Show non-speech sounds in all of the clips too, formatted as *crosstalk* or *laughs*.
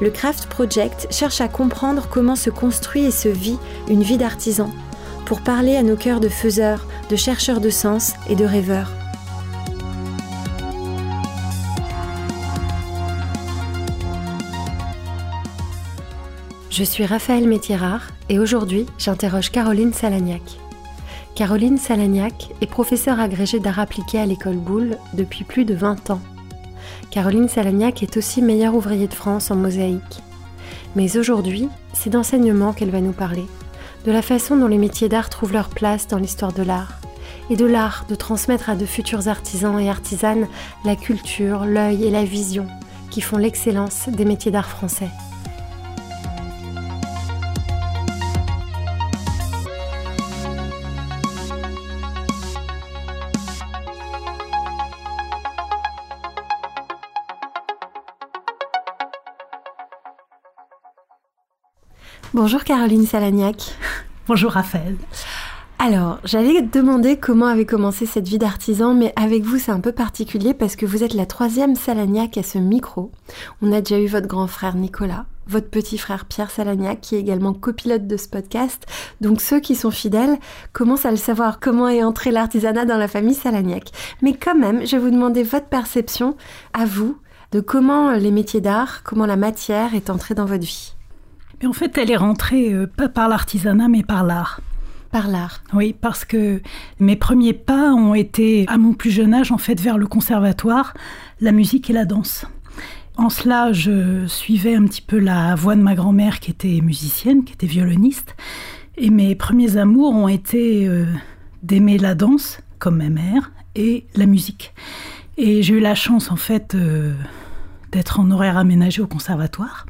le Craft Project cherche à comprendre comment se construit et se vit une vie d'artisan pour parler à nos cœurs de faiseurs, de chercheurs de sens et de rêveurs. Je suis Raphaël Métierard et aujourd'hui j'interroge Caroline Salagnac. Caroline Salagnac est professeure agrégée d'art appliqué à l'école Boulle depuis plus de 20 ans. Caroline Salagnac est aussi meilleure ouvrier de France en mosaïque. Mais aujourd'hui, c'est d'enseignement qu'elle va nous parler de la façon dont les métiers d'art trouvent leur place dans l'histoire de l'art, et de l'art de transmettre à de futurs artisans et artisanes la culture, l'œil et la vision qui font l'excellence des métiers d'art français. Bonjour Caroline Salagnac. *laughs* Bonjour Raphaël. Alors, j'allais te demander comment avait commencé cette vie d'artisan, mais avec vous c'est un peu particulier parce que vous êtes la troisième Salagnac à ce micro. On a déjà eu votre grand frère Nicolas, votre petit frère Pierre Salagnac qui est également copilote de ce podcast. Donc ceux qui sont fidèles commencent à le savoir comment est entré l'artisanat dans la famille Salagnac. Mais quand même, je vais vous demander votre perception à vous de comment les métiers d'art, comment la matière est entrée dans votre vie. Mais en fait, elle est rentrée euh, pas par l'artisanat, mais par l'art. Par l'art. Oui, parce que mes premiers pas ont été, à mon plus jeune âge, en fait, vers le conservatoire, la musique et la danse. En cela, je suivais un petit peu la voix de ma grand-mère qui était musicienne, qui était violoniste. Et mes premiers amours ont été euh, d'aimer la danse, comme ma mère, et la musique. Et j'ai eu la chance, en fait, euh, d'être en horaire aménagé au conservatoire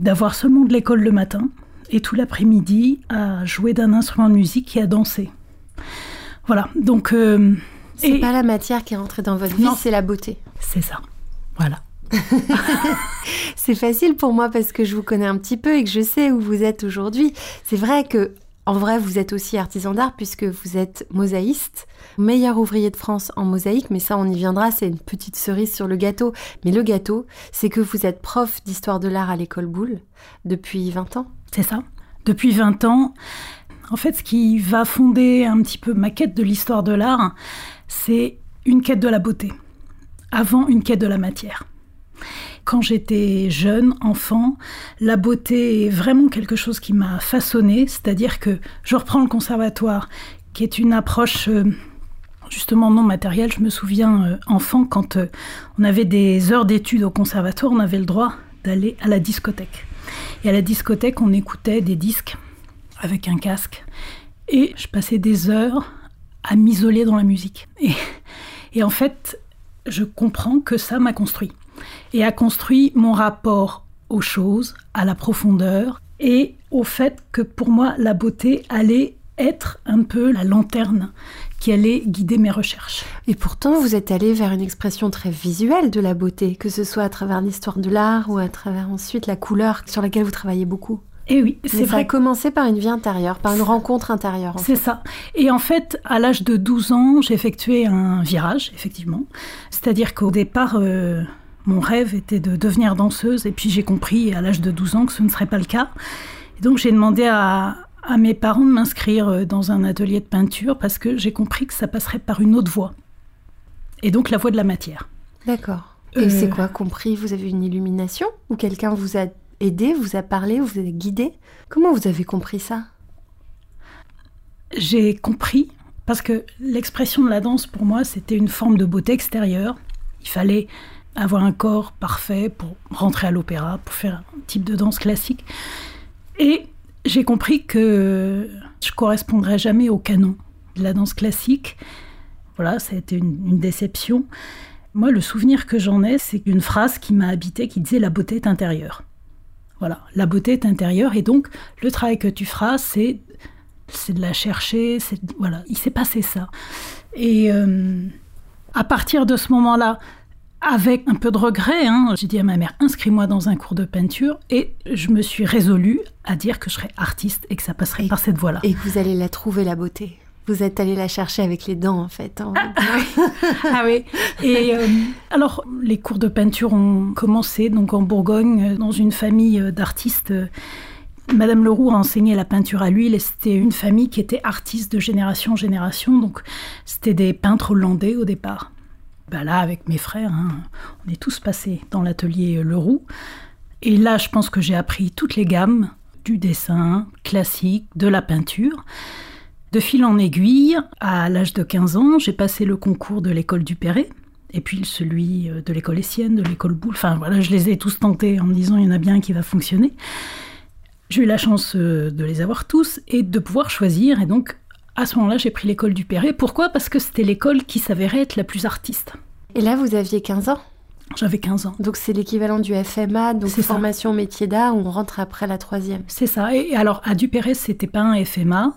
d'avoir seulement de l'école le matin et tout l'après-midi à jouer d'un instrument de musique et à danser. Voilà, donc... Euh, c'est pas la matière qui est rentrée dans votre vie, c'est la beauté. C'est ça, voilà. *laughs* c'est facile pour moi parce que je vous connais un petit peu et que je sais où vous êtes aujourd'hui. C'est vrai que en vrai, vous êtes aussi artisan d'art puisque vous êtes mosaïste, meilleur ouvrier de France en mosaïque, mais ça on y viendra, c'est une petite cerise sur le gâteau. Mais le gâteau, c'est que vous êtes prof d'histoire de l'art à l'école Boulle depuis 20 ans. C'est ça. Depuis 20 ans, en fait, ce qui va fonder un petit peu ma quête de l'histoire de l'art, c'est une quête de la beauté, avant une quête de la matière. Quand j'étais jeune, enfant, la beauté est vraiment quelque chose qui m'a façonné, c'est-à-dire que je reprends le conservatoire, qui est une approche euh, justement non matérielle. Je me souviens, euh, enfant, quand euh, on avait des heures d'études au conservatoire, on avait le droit d'aller à la discothèque. Et à la discothèque, on écoutait des disques avec un casque. Et je passais des heures à m'isoler dans la musique. Et, et en fait, je comprends que ça m'a construit et a construit mon rapport aux choses, à la profondeur et au fait que pour moi la beauté allait être un peu la lanterne qui allait guider mes recherches. Et pourtant, vous êtes allé vers une expression très visuelle de la beauté, que ce soit à travers l'histoire de l'art ou à travers ensuite la couleur sur laquelle vous travaillez beaucoup. Et oui, c'est vrai. Ça a commencé par une vie intérieure, par une rencontre intérieure. C'est ça. Et en fait, à l'âge de 12 ans, j'ai effectué un virage, effectivement. C'est-à-dire qu'au départ, euh, mon rêve était de devenir danseuse et puis j'ai compris à l'âge de 12 ans que ce ne serait pas le cas. Et donc j'ai demandé à, mes parents de m'inscrire euh, dans un atelier de peinture parce que j'ai compris que ça passerait par une autre voie. Et donc la voie de la matière. D'accord. Et c'est euh, quoi compris Vous avez une illumination Ou quelqu'un vous a aidé, vous a parlé, vous a guidé? Comment vous avez compris ça? J'ai compris parce que l'expression de la danse pour moi c'était une forme de beauté extérieure. Il fallait avoir un corps parfait pour rentrer à l'opéra, pour faire un type de danse classique. Et j'ai compris que je correspondrais jamais au canon de la danse classique. Voilà, ça a été une, déception. Moi, le souvenir que j'en ai, c'est une phrase qui m'a habité qui disait La beauté est intérieure. Voilà, la beauté est intérieure et donc le travail que tu feras, c'est c'est de la chercher, c'est voilà, il s'est passé ça. Et euh, à partir de ce moment-là, avec un peu de regret, hein, j'ai dit à ma mère inscris-moi dans un cours de peinture et je me suis résolue à dire que je serais artiste et que ça passerait par cette voie-là. Et que vous allez la trouver la beauté. Vous êtes allé la chercher avec les dents, en fait. Hein. ah oui. Et euh, alors, les cours de peinture ont commencé donc en Bourgogne, dans une famille d'artistes. Madame Leroux a enseigné la peinture à l'huile et c'était une famille qui était artiste de génération en génération. Donc, c'était des peintres hollandais au départ. Ben là, avec mes frères, hein, on est tous passés dans l'atelier Leroux. Et là, je pense que j'ai appris toutes les gammes du dessin classique, de la peinture. De fil en aiguille, à l'âge de 15 ans, j'ai passé le concours de l'école du Perret, et puis celui euh, de l'école Essienne, de l'école Boulle. Enfin voilà, je les ai tous tentés en me disant il y en a bien qui va fonctionner. J'ai eu la chance euh, de les avoir tous et de pouvoir choisir. Et donc, à ce moment-là, j'ai pris l'école du Perret. Pourquoi? Parce que c'était l'école qui s'avérait être la plus artiste. Et là, vous aviez 15 ans? J'avais 15 ans. Donc c'est l'équivalent du FMA, donc formation métier d'art, où on rentre après la troisième. C'est ça. Et alors à Duperret, c'était pas un FMA.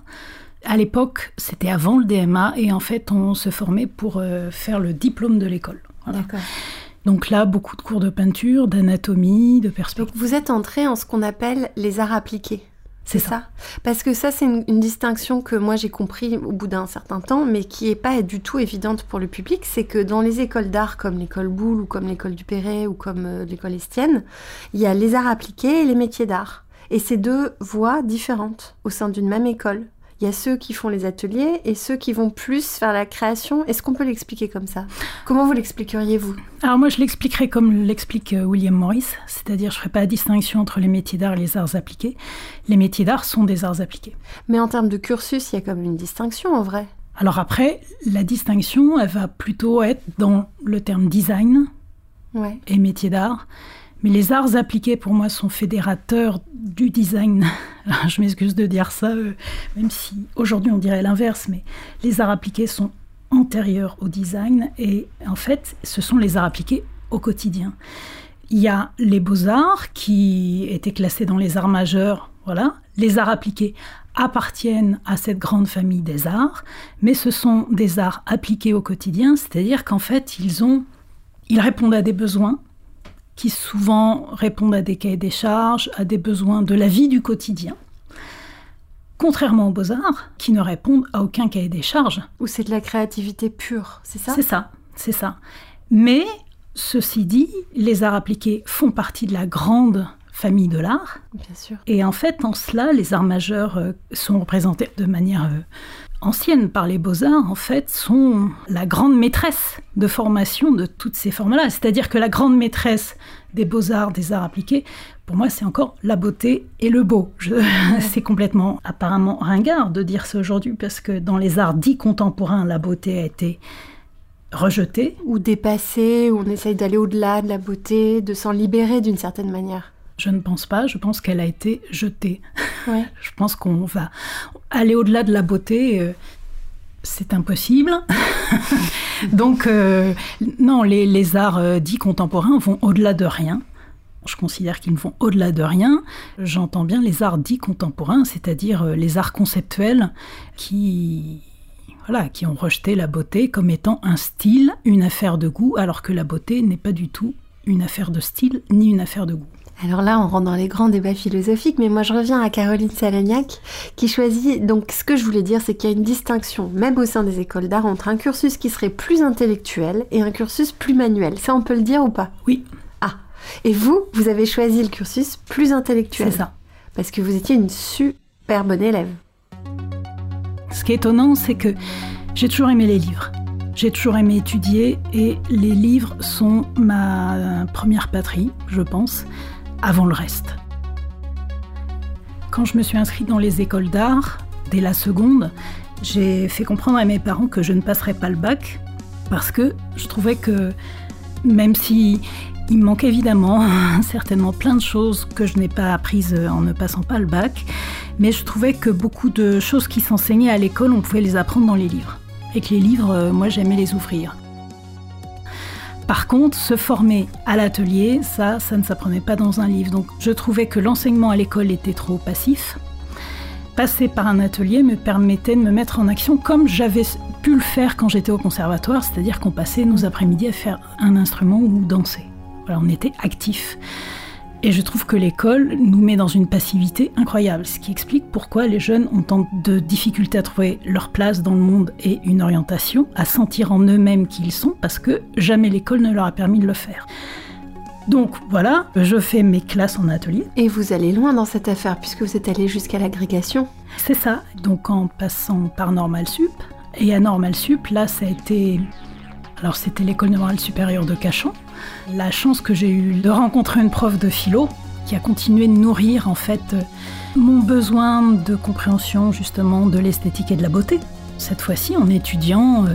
À l'époque, c'était avant le DMA et en fait, on se formait pour euh, faire le diplôme de l'école. D'accord. Donc là, beaucoup de cours de peinture, d'anatomie, de perspective. Donc vous êtes entré en ce qu'on appelle les arts appliqués. C'est ça. Parce que ça, c'est une, distinction que moi j'ai compris au bout d'un certain temps, mais qui n'est pas du tout évidente pour le public. C'est que dans les écoles d'art comme l'école Boulle ou comme l'école du Perret ou comme euh, l'école Estienne, il y a les arts appliqués et les métiers d'art. Et c'est deux voies différentes au sein d'une même école. Il y a ceux qui font les ateliers et ceux qui vont plus faire la création. Est-ce qu'on peut l'expliquer comme ça? Comment vous l'expliqueriez, vous Alors moi, je l'expliquerai comme l'explique euh, William Morris, c'est-à-dire je ne ferai pas la distinction entre les métiers d'art et les arts appliqués. Les métiers d'art sont des arts appliqués. Mais en termes de cursus, il y a comme une distinction en vrai. Alors après, la distinction, elle va plutôt être dans le terme design et métier d'art. Mais les arts appliqués, pour moi, sont fédérateurs du design. *laughs* je m'excuse de dire ça, euh, même si aujourd'hui on dirait l'inverse, mais les arts appliqués sont antérieurs au design et en fait, ce sont les arts appliqués au quotidien. Il y a les beaux-arts qui étaient classés dans les arts majeurs, voilà. Les arts appliqués appartiennent à cette grande famille des arts, mais ce sont des arts appliqués au quotidien, c'est-à-dire qu'en fait, ils ont ils répondent à des besoins qui souvent répondent à des cahiers des charges, à des besoins de la vie du quotidien. Contrairement aux beaux-arts, qui ne répondent à aucun cahier des charges. Ou c'est de la créativité pure, c'est ça? C'est ça, c'est ça. Mais, ceci dit, les arts appliqués font partie de la grande famille de l'art. Bien sûr. Et en fait, en cela, les arts majeurs euh, sont représentés de manière euh, ancienne par les beaux-arts, en fait, sont la grande maîtresse de formation de toutes ces formes-là. C'est-à-dire que la grande maîtresse des beaux-arts, des arts appliqués, pour moi, c'est encore la beauté et le beau. *laughs* c'est complètement apparemment ringard de dire ça aujourd'hui, parce que dans les arts dits contemporains, la beauté a été rejetée. Ou dépassée, ou on essaye d'aller au-delà de la beauté, de s'en libérer d'une certaine manière. Je ne pense pas, je pense qu'elle a été jetée. *laughs* je pense qu'on va aller au-delà de la beauté. Euh, c'est impossible. *laughs* Donc, euh, non, les, arts euh, dits contemporains vont au-delà de rien. Je considère qu'ils vont au-delà de rien. J'entends bien les arts dits contemporains, c'est-à-dire les arts conceptuels qui, voilà, qui ont rejeté la beauté comme étant un style, une affaire de goût, alors que la beauté n'est pas du tout une affaire de style ni une affaire de goût. Alors là, on rentre dans les grands débats philosophiques, mais moi je reviens à Caroline Salagnac, qui choisit. Donc, ce que je voulais dire, c'est qu'il y a une distinction, même au sein des écoles d'art, entre un cursus qui serait plus intellectuel et un cursus plus manuel. Ça, on peut le dire ou pas? Oui. Ah. Et vous, vous avez choisi le cursus plus intellectuel. C'est ça. Parce que vous étiez une super bonne élève. Ce qui est étonnant, c'est que j'ai toujours aimé les livres. J'ai toujours aimé étudier et les livres sont ma première patrie, je pense avant le reste. Quand je me suis inscrite dans les écoles d'art, dès la seconde, j'ai fait comprendre à mes parents que je ne passerais pas le bac parce que je trouvais que même si il me manquait évidemment *laughs* certainement plein de choses que je n'ai pas apprises en ne passant pas le bac, mais je trouvais que beaucoup de choses qui s'enseignaient à l'école, on pouvait les apprendre dans les livres. Et que les livres, euh, moi j'aimais les ouvrir. Par contre, se former à l'atelier, ça, ça ne s'apprenait pas dans un livre. Donc je trouvais que l'enseignement à l'école était trop passif. Passer par un atelier me permettait de me mettre en action comme j'avais pu le faire quand j'étais au conservatoire, c'est-à-dire qu'on passait nos après-midi à faire un instrument ou danser. Voilà, on était actifs. Et je trouve que l'école nous met dans une passivité incroyable, ce qui explique pourquoi les jeunes ont tant de difficultés à trouver leur place dans le monde et une orientation, à sentir en eux-mêmes qui ils sont, parce que jamais l'école ne leur a permis de le faire. Donc voilà, je fais mes classes en atelier. Et vous allez loin dans cette affaire, puisque vous êtes allé jusqu'à l'agrégation. C'est ça, donc en passant par Normal Sup. Et à Normal Sup, là, ça a été alors c'était l'école normale supérieure de Cachan. La chance que j'ai eue de rencontrer une prof de philo qui a continué de nourrir en fait mon besoin de compréhension justement de l'esthétique et de la beauté. Cette fois-ci en étudiant euh,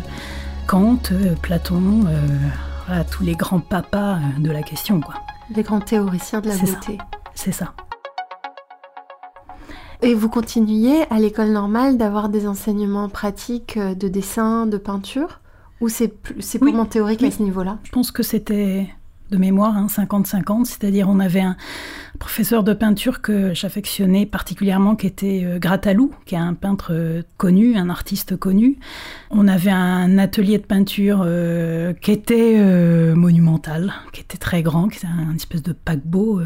Kant, euh, Platon, euh, tous les grands papas de la question quoi. Les grands théoriciens de la beauté. C'est ça. Et vous continuiez à l'école normale d'avoir des enseignements pratiques de dessin, de peinture? Ou c'est purement théorique à ce niveau-là? Je pense que c'était de mémoire, 50-50, hein, c'est-à-dire on avait un professeur de peinture que j'affectionnais particulièrement qui était euh, Gratalou, qui est un peintre euh, connu, un artiste connu. On avait un atelier de peinture euh, qui était monumental, qui était très grand, qui était un, espèce de paquebot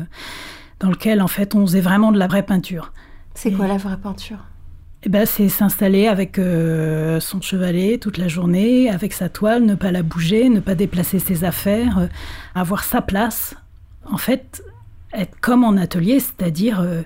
dans lequel en fait on faisait vraiment de la vraie peinture. C'est quoi la vraie peinture? Eh ben, c'est s'installer avec euh, son chevalet toute la journée, avec sa toile, ne pas la bouger, ne pas déplacer ses affaires, euh, avoir sa place. En fait, être comme en atelier, c'est-à-dire euh,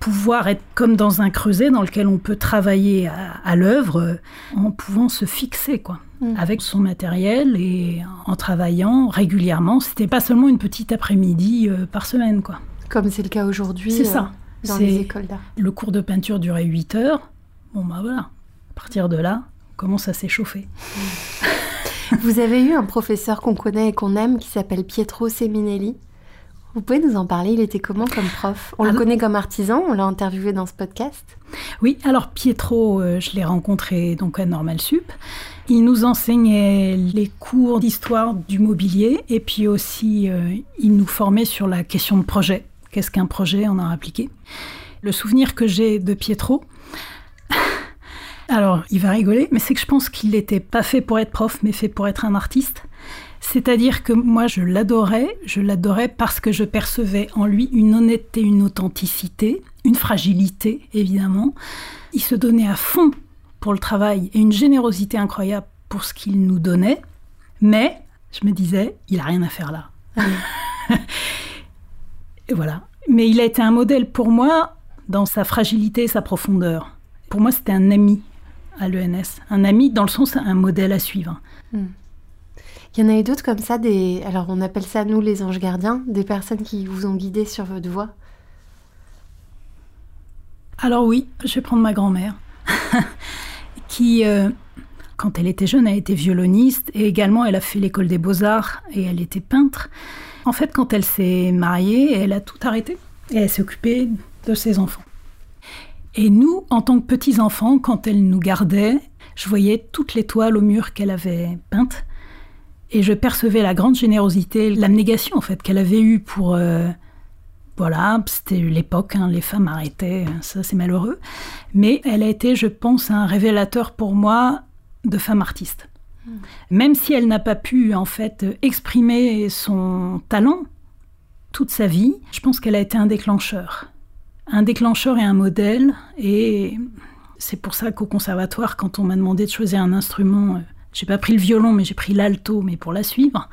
pouvoir être comme dans un creuset dans lequel on peut travailler à, l'œuvre en pouvant se fixer, quoi, mm. avec son matériel et en travaillant régulièrement. C'était pas seulement une petite après-midi par semaine, quoi. Comme c'est le cas aujourd'hui. C'est ça dans les écoles d'art. Le cours de peinture durait 8 heures. Bon, bah voilà. À partir de là, on commence à s'échauffer. *laughs* Vous avez eu un professeur qu'on connaît et qu'on aime qui s'appelle Pietro Seminelli. Vous pouvez nous en parler Il était comment comme prof? On le connaît comme artisan, on l'a interviewé dans ce podcast. Oui, alors Pietro, euh, je l'ai rencontré donc à Normal Sup. Il nous enseignait les cours d'histoire du mobilier et puis aussi euh, il nous formait sur la question de projet. Qu'est-ce qu'un projet On a appliqué. Le souvenir que j'ai de Pietro, *laughs* alors il va rigoler, mais c'est que je pense qu'il n'était pas fait pour être prof, mais fait pour être un artiste. C'est-à-dire que moi je l'adorais, je l'adorais parce que je percevais en lui une honnêteté, une authenticité, une fragilité évidemment. Il se donnait à fond pour le travail et une générosité incroyable pour ce qu'il nous donnait, mais je me disais, il a rien à faire là. *laughs* Et voilà. Mais il a été un modèle pour moi dans sa fragilité et sa profondeur. Pour moi, c'était un ami à l'ENS. Un ami dans le sens un modèle à suivre. Hmm. Il y en a eu d'autres comme ça, des... alors on appelle ça nous les anges gardiens, des personnes qui vous ont guidé sur votre voie? Alors oui, je vais prendre ma grand-mère, *laughs* qui, euh, quand elle était jeune, a été violoniste et également elle a fait l'école des beaux-arts et elle était peintre. En fait, quand elle s'est mariée, elle a tout arrêté et elle s'est occupée de ses enfants. Et nous, en tant que petits-enfants, quand elle nous gardait, je voyais toutes les toiles au mur qu'elle avait peintes et je percevais la grande générosité, l'abnégation en fait qu'elle avait eue pour... Euh, voilà, c'était l'époque, hein, les femmes arrêtaient, ça c'est malheureux. Mais elle a été, je pense, un révélateur pour moi de femme artiste. Même si elle n'a pas pu en fait exprimer son talent toute sa vie, je pense qu'elle a été un déclencheur. Un déclencheur et un modèle. Et c'est pour ça qu'au conservatoire, quand on m'a demandé de choisir un instrument, euh, j'ai pas pris le violon, mais j'ai pris l'alto, mais pour la suivre.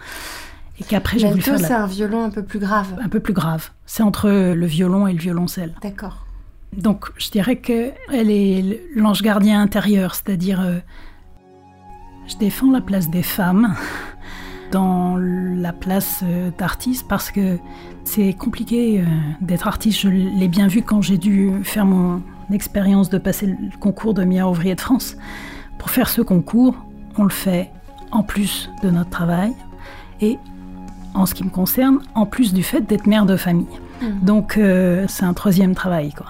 Et qu'après, j'ai voulu faire. L'alto, c'est un violon un peu plus grave. Un peu plus grave. C'est entre le violon et le violoncelle. D'accord. Donc, je dirais qu'elle est l'ange gardien intérieur, c'est-à-dire euh, je défends la place des femmes dans la place euh, d'artiste parce que c'est compliqué euh, d'être artiste. Je l'ai bien vu quand j'ai dû faire mon expérience de passer le concours de meilleur ouvrier de France. Pour faire ce concours, on le fait en plus de notre travail et en ce qui me concerne, en plus du fait d'être mère de famille. Mmh. Donc euh, c'est un troisième travail. Quoi.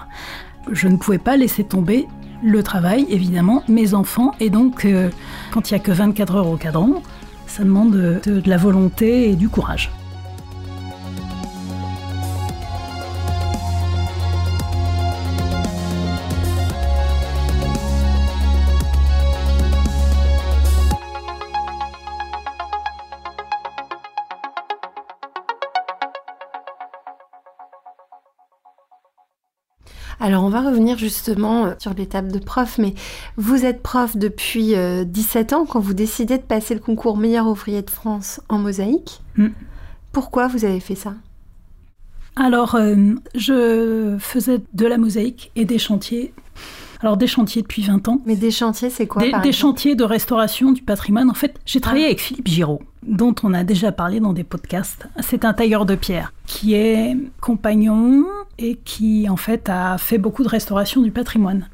Je ne pouvais pas laisser tomber le travail, évidemment, mes enfants. Et donc, euh, quand il n'y a que 24 heures au cadran, Ça demande de, de la volonté et du courage. Alors on va revenir justement euh, sur l'étape de prof, mais vous êtes prof depuis 17 euh, ans quand vous décidez de passer le concours meilleur ouvrier de France en mosaïque. Mm. Pourquoi vous avez fait ça? Alors euh, je faisais de la mosaïque et des chantiers alors des chantiers depuis 20 ans. Mais des chantiers, c'est quoi Des, chantiers de restauration du patrimoine. En fait, j'ai travaillé ah. avec Philippe Giraud, dont on a déjà parlé dans des podcasts. C'est un tailleur de pierre qui est compagnon et qui en fait a fait beaucoup de restauration du patrimoine.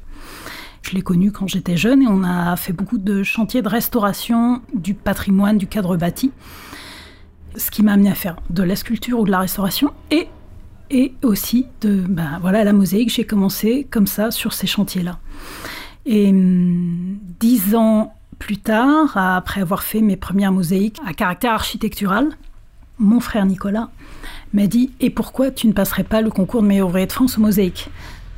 Je l'ai connu quand j'étais jeune et on a fait beaucoup de chantiers de restauration du patrimoine, du cadre bâti. Ce qui m'a amené à faire de la sculpture ou de la restauration et et aussi de ben, voilà la mosaïque. J'ai commencé comme ça sur ces chantiers-là. Et hum, dix ans plus tard, après avoir fait mes premières mosaïques à caractère architectural, mon frère Nicolas m'a dit Et pourquoi tu ne passerais pas le concours de meilleur ouvrier de France aux mosaïques?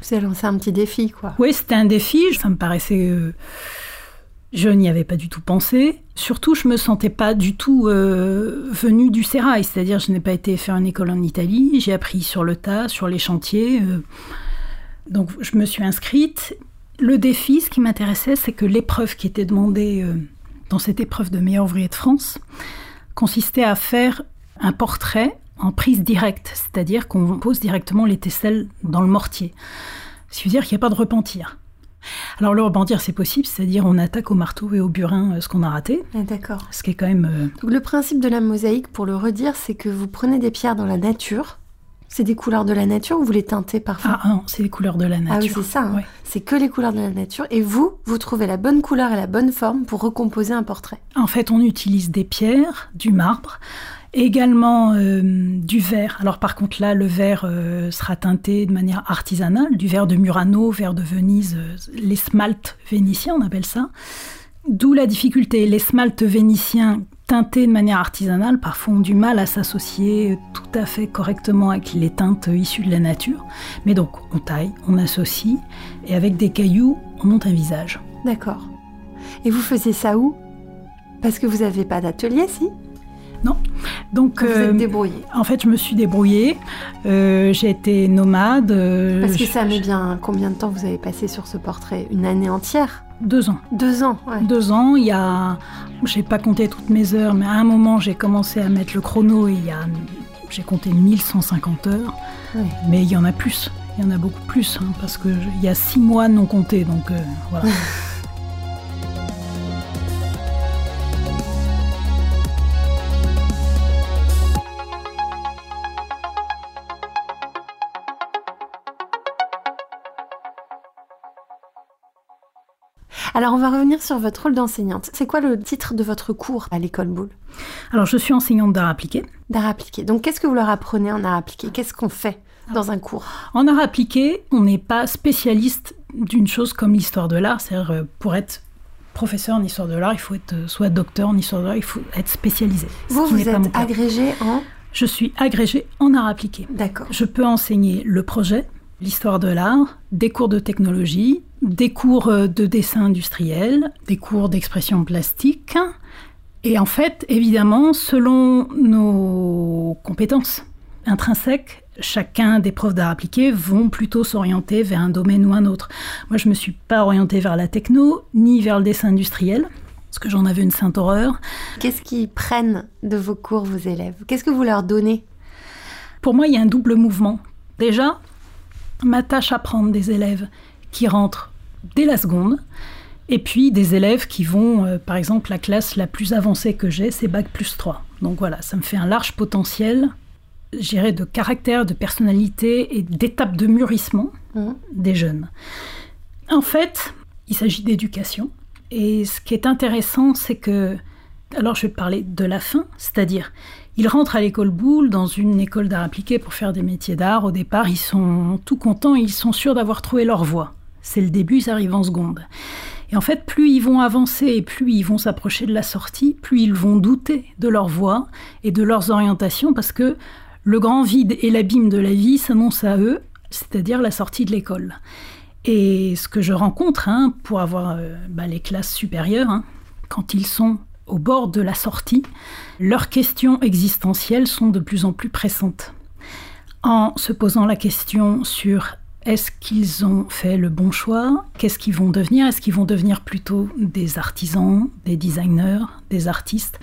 Vous avez lancé un petit défi, quoi. Oui, c'était un défi. Ça me paraissait. Euh, je n'y avais pas du tout pensé. Surtout, je me sentais pas du tout euh, venue du sérail, c'est-à-dire je n'ai pas été faire une école en Italie. J'ai appris sur le tas, sur les chantiers. Euh. donc, je me suis inscrite. Le défi, ce qui m'intéressait, c'est que l'épreuve qui était demandée euh, dans cette épreuve de meilleur ouvrier de France consistait à faire un portrait en prise directe, c'est-à-dire qu'on pose directement les tesselles dans le mortier. Ce qui veut dire qu'il n'y a pas de repentir. Alors le repentir, c'est possible, c'est-à-dire on attaque au marteau et au burin euh, ce qu'on a raté. Ah, d'accord. Ce qui est quand même... Euh, le principe de la mosaïque, pour le redire, c'est que vous prenez des pierres dans la nature. C'est des couleurs de la nature ou vous les teintez parfois Ah non, c'est les couleurs de la nature. Ah oui, c'est ça. Hein. C'est que les couleurs de la nature. Et vous, vous trouvez la bonne couleur et la bonne forme pour recomposer un portrait. En fait, on utilise des pierres, du marbre, Également euh, du verre. Alors par contre là, le verre euh, sera teinté de manière artisanale, du verre de Murano, verre de Venise, euh, les smaltes vénitiens, on appelle ça. D'où la difficulté. Les smaltes vénitiens teintés de manière artisanale parfois ont du mal à s'associer tout à fait correctement avec les teintes issues de la nature. Mais donc on taille, on associe, et avec des cailloux, on monte un visage. D'accord. Et vous faisiez ça où? Parce que vous n'avez pas d'atelier, si? Non. Donc, vous êtes euh, débrouillée. En fait, je me suis débrouillée. Euh, j'ai été nomade. Euh, Parce que ça met bien combien de temps vous avez passé sur ce portrait? Une année entière? Deux ans. Deux ans, ouais. Deux ans, il y a... J'ai pas compté toutes mes heures, mais à un moment, j'ai commencé à mettre le chrono et il y a... J'ai compté 1150 heures. Mais il y en a plus. Il y en a beaucoup plus, hein, parce qu'il y a six mois non comptés, donc voilà. *laughs* Alors, on va revenir sur votre rôle d'enseignante. C'est quoi le titre de votre cours à l'école Boulle Alors, je suis enseignante d'art appliqué. D'art appliqué. Donc, qu'est-ce que vous leur apprenez en art appliqué? Qu'est-ce qu'on fait dans un cours? En art appliqué, on n'est pas spécialiste d'une chose comme l'histoire de l'art. C'est-à-dire, euh, pour être professeur en histoire de l'art, il faut être euh, soit docteur en histoire de l'art, il faut être spécialisé. Vous, vous êtes agrégé en? Je suis agrégé en art appliqué. D'accord. Je peux enseigner le projet, l'histoire de l'art, des cours de technologie, des cours euh, de dessin industriel, des cours d'expression plastique. Et en fait, évidemment, selon nos compétences intrinsèques, chacun des profs d'art appliqué vont plutôt s'orienter vers un domaine ou un autre. Moi, je ne me suis pas orientée vers la techno, ni vers le dessin industriel, parce que j'en avais une sainte horreur. Qu'est-ce qu'ils prennent de vos cours, vos élèves? Qu'est-ce que vous leur donnez? Pour moi, il y a un double mouvement. Déjà, ma tâche à prendre des élèves qui rentrent dès la seconde. Et puis des élèves qui vont, euh, par exemple, la classe la plus avancée que j'ai, c'est Bac plus 3. Donc voilà, ça me fait un large potentiel, j'irais, de caractère, de personnalité et d'étape de mûrissement mmh. des jeunes. En fait, il s'agit d'éducation. Et ce qui est intéressant, c'est que, alors je vais parler de la fin, c'est-à-dire, ils rentrent à l'école Boulle, dans une école d'art appliqué pour faire des métiers d'art. Au départ, ils sont tout contents, ils sont sûrs d'avoir trouvé leur voie. C'est le début, ils arrivent en seconde. Et en fait, plus ils vont avancer et plus ils vont s'approcher de la sortie, plus ils vont douter de leur voie et de leurs orientations parce que le grand vide et l'abîme de la vie s'annoncent à eux, c'est-à-dire la sortie de l'école. Et ce que je rencontre hein, pour avoir euh, bah, les classes supérieures, hein, quand ils sont au bord de la sortie, leurs questions existentielles sont de plus en plus pressantes. En se posant la question sur est-ce qu'ils ont fait le bon choix Qu'est-ce qu'ils vont devenir Est-ce qu'ils vont devenir plutôt des artisans, des designers, des artistes,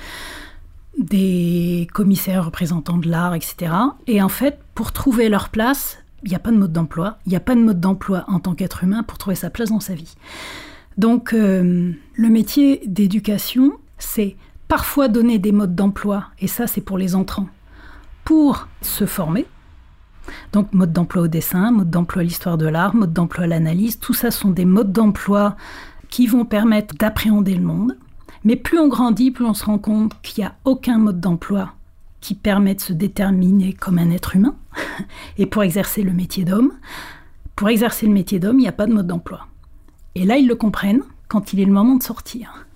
des commissaires représentants de l'art, etc. Et en fait, pour trouver leur place, il n'y a pas de mode d'emploi. Il n'y a pas de mode d'emploi en tant qu'être humain pour trouver sa place dans sa vie. Donc, euh, le métier d'éducation, c'est parfois donner des modes d'emploi, et ça, c'est pour les entrants, pour se former, donc mode d'emploi au dessin, mode d'emploi à l'histoire de l'art, mode d'emploi à l'analyse, tout ça sont des modes d'emploi qui vont permettre d'appréhender le monde. Mais plus on grandit, plus on se rend compte qu'il n'y a aucun mode d'emploi qui permet de se déterminer comme un être humain. *laughs* Et pour exercer le métier d'homme, pour exercer le métier d'homme, il n'y a pas de mode d'emploi. Et là, ils le comprennent quand il est le moment de sortir.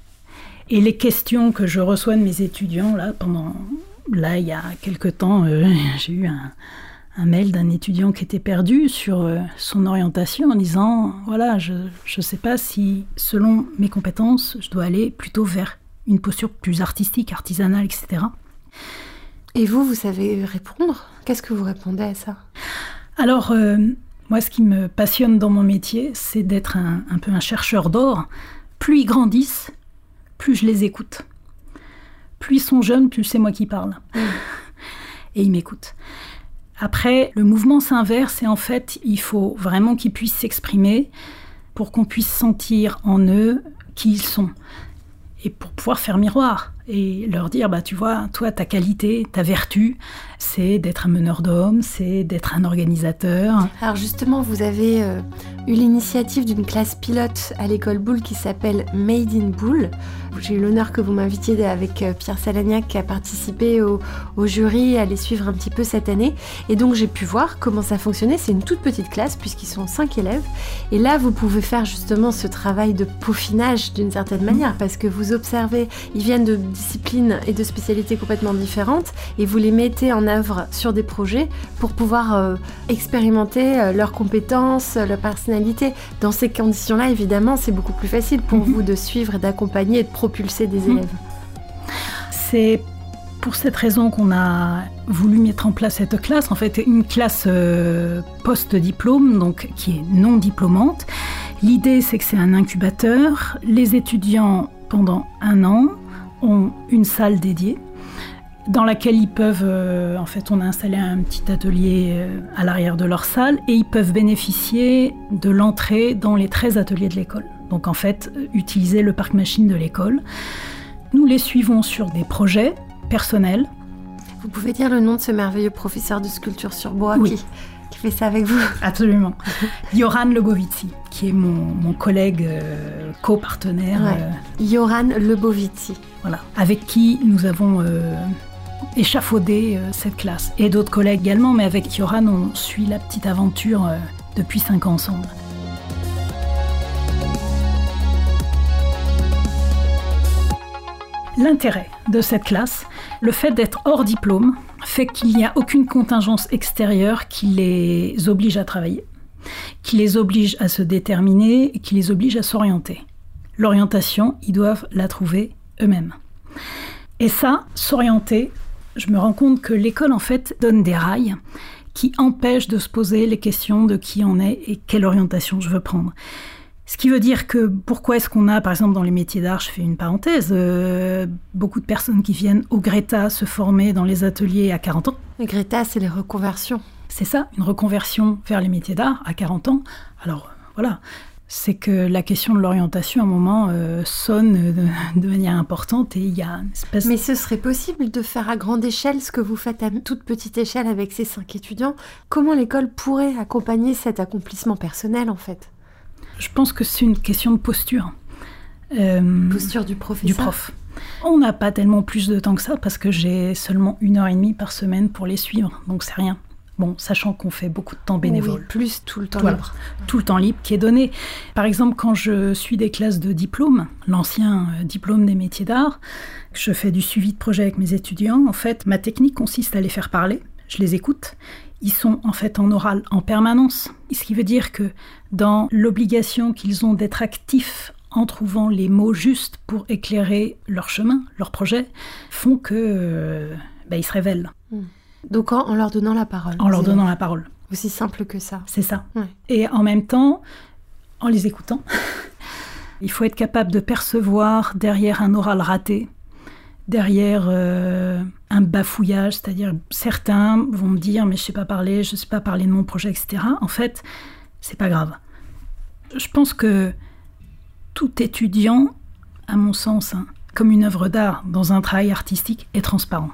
Et les questions que je reçois de mes étudiants, là, pendant, là, il y a quelque temps, euh, *laughs* j'ai eu un, un mail d'un étudiant qui était perdu sur euh, son orientation en disant voilà, je ne sais pas si, selon mes compétences, je dois aller plutôt vers une posture plus artistique, artisanale, etc. Et vous, vous savez répondre? Qu'est-ce que vous répondez à ça? Alors, euh, moi, ce qui me passionne dans mon métier, c'est d'être un, peu un chercheur d'or. Plus ils grandissent, plus je les écoute. Plus ils sont jeunes, plus c'est moi qui parle. Mmh. Et ils m'écoutent. Après, le mouvement s'inverse et en fait, il faut vraiment qu'ils puissent s'exprimer pour qu'on puisse sentir en eux qui ils sont et pour pouvoir faire miroir et leur dire bah tu vois toi ta qualité ta vertu c'est d'être un meneur d'hommes c'est d'être un organisateur alors justement vous avez euh, eu l'initiative d'une classe pilote à l'école Boulle qui s'appelle Made in Boulle j'ai eu l'honneur que vous m'invitiez avec euh, Pierre Salagnac qui a participé au, jury à les suivre un petit peu cette année. Et donc j'ai pu voir comment ça fonctionnait. C'est une toute petite classe puisqu'ils sont cinq élèves. Et là, vous pouvez faire justement ce travail de peaufinage d'une certaine manière parce que vous observez, ils viennent de disciplines et de spécialités complètement différentes et vous les mettez en œuvre sur des projets pour pouvoir euh, expérimenter euh, leurs compétences, leur personnalité. Dans ces conditions-là, évidemment, c'est beaucoup plus facile pour mhm. vous de suivre d'accompagner et de propulser des mhm. élèves C'est pour cette raison qu'on a voulu mettre en place cette classe, en fait une classe euh, post-diplôme, donc qui est non diplômante. L'idée c'est que c'est un incubateur. Les étudiants pendant un an ont une salle dédiée dans laquelle ils peuvent, euh, en fait, on a installé un petit atelier euh, à l'arrière de leur salle et ils peuvent bénéficier de l'entrée dans les 13 ateliers de l'école. Donc en fait, utiliser le parc machine de l'école. Nous les suivons sur des projets personnels. Vous pouvez dire le nom de ce merveilleux professeur de sculpture sur bois qui, fait ça avec vous? Absolument. *laughs* Joran Lebovici, qui est mon, collègue euh, co-partenaire. Joran Lebovici. Voilà. Avec qui nous avons euh, cette classe. Et d'autres collègues également, mais avec Yoran, on suit la petite aventure euh, depuis cinq ans ensemble. L'intérêt de cette classe, le fait d'être hors diplôme, fait qu'il n'y a aucune contingence extérieure qui les oblige à travailler, qui les oblige à se déterminer, qui les oblige à s'orienter. L'orientation, ils doivent la trouver eux-mêmes. Et ça, s'orienter, je me rends compte que l'école en fait donne des rails qui empêchent de se poser les questions de qui on est et quelle orientation je veux prendre. Ce qui veut dire que pourquoi est-ce qu'on a, par exemple, dans les métiers d'art, je fais une parenthèse, euh, beaucoup de personnes qui viennent au Greta se former dans les ateliers à 40 ans. Le Greta, c'est les reconversions. C'est ça, une reconversion vers les métiers d'art à 40 ans. Alors voilà, c'est que la question de l'orientation, à un moment, euh, sonne de, manière importante et il y a une espèce... Mais ce serait possible de faire à grande échelle ce que vous faites à toute petite échelle avec ces cinq étudiants? Comment l'école pourrait accompagner cet accomplissement personnel, en fait? Je pense que c'est une question de posture. Euh, posture du professeur? Du prof. On n'a pas tellement plus de temps que ça parce que j'ai seulement une heure et demie par semaine pour les suivre, donc c'est rien. Bon, sachant qu'on fait beaucoup de temps bénévole. Oui, plus tout le temps libre. Tout le temps libre qui est donné. Par exemple, quand je suis des classes de diplôme, l'ancien euh, diplôme des métiers d'art, je fais du suivi de projet avec mes étudiants. En fait, ma technique consiste à les faire parler. Je les écoute. Ils sont en fait en oral en permanence. Ce qui veut dire que dans l'obligation qu'ils ont d'être actifs en trouvant les mots justes pour éclairer leur chemin, leur projet, font que euh, bah, ils se révèlent. Hmm. Donc en, leur donnant la parole. En leur donnant la parole. Aussi simple que ça. C'est ça. Et en même temps, en les écoutant, *laughs* il faut être capable de percevoir derrière un oral raté, derrière euh, un bafouillage, c'est-à-dire certains vont me dire mais je sais pas parler, je sais pas parler de mon projet, etc. En fait, c'est pas grave. Je pense que tout étudiant, à mon sens, hein, comme une œuvre d'art dans un travail artistique, est transparent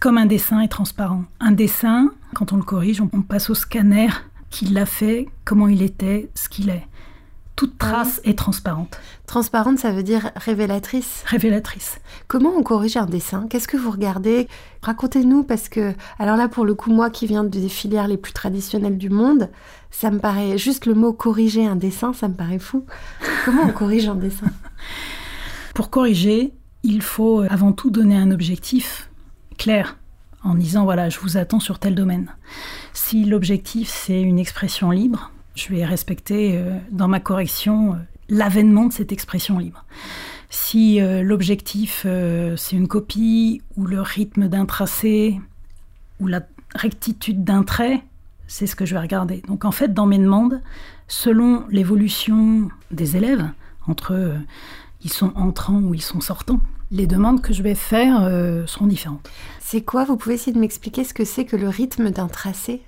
comme un dessin est transparent. Un dessin, quand on le corrige, on, passe au scanner qui l'a fait, comment il était, ce qu'il est. Toute ah trace est transparente. Transparente, ça veut dire révélatrice. Révélatrice. Comment on corrige un dessin? Qu'est-ce que vous regardez? Racontez-nous, parce que, alors là, pour le coup, moi qui viens des filières les plus traditionnelles du monde, ça me paraît, juste le mot corriger un dessin, ça me paraît fou. Comment on corrige un dessin? *laughs* Pour corriger, il faut avant tout donner un objectif clair en disant voilà, je vous attends sur tel domaine. Si l'objectif c'est une expression libre, je vais respecter euh, dans ma correction euh, l'avènement de cette expression libre. Si euh, l'objectif c'est une copie ou le rythme d'un tracé ou la rectitude d'un trait, c'est ce que je vais regarder. Donc en fait, dans mes demandes, selon l'évolution des élèves, entre ils sont entrants ou ils sont sortants, les demandes que je vais faire euh, seront différentes. C'est quoi? Vous pouvez essayer de m'expliquer ce que c'est que le rythme d'un tracé?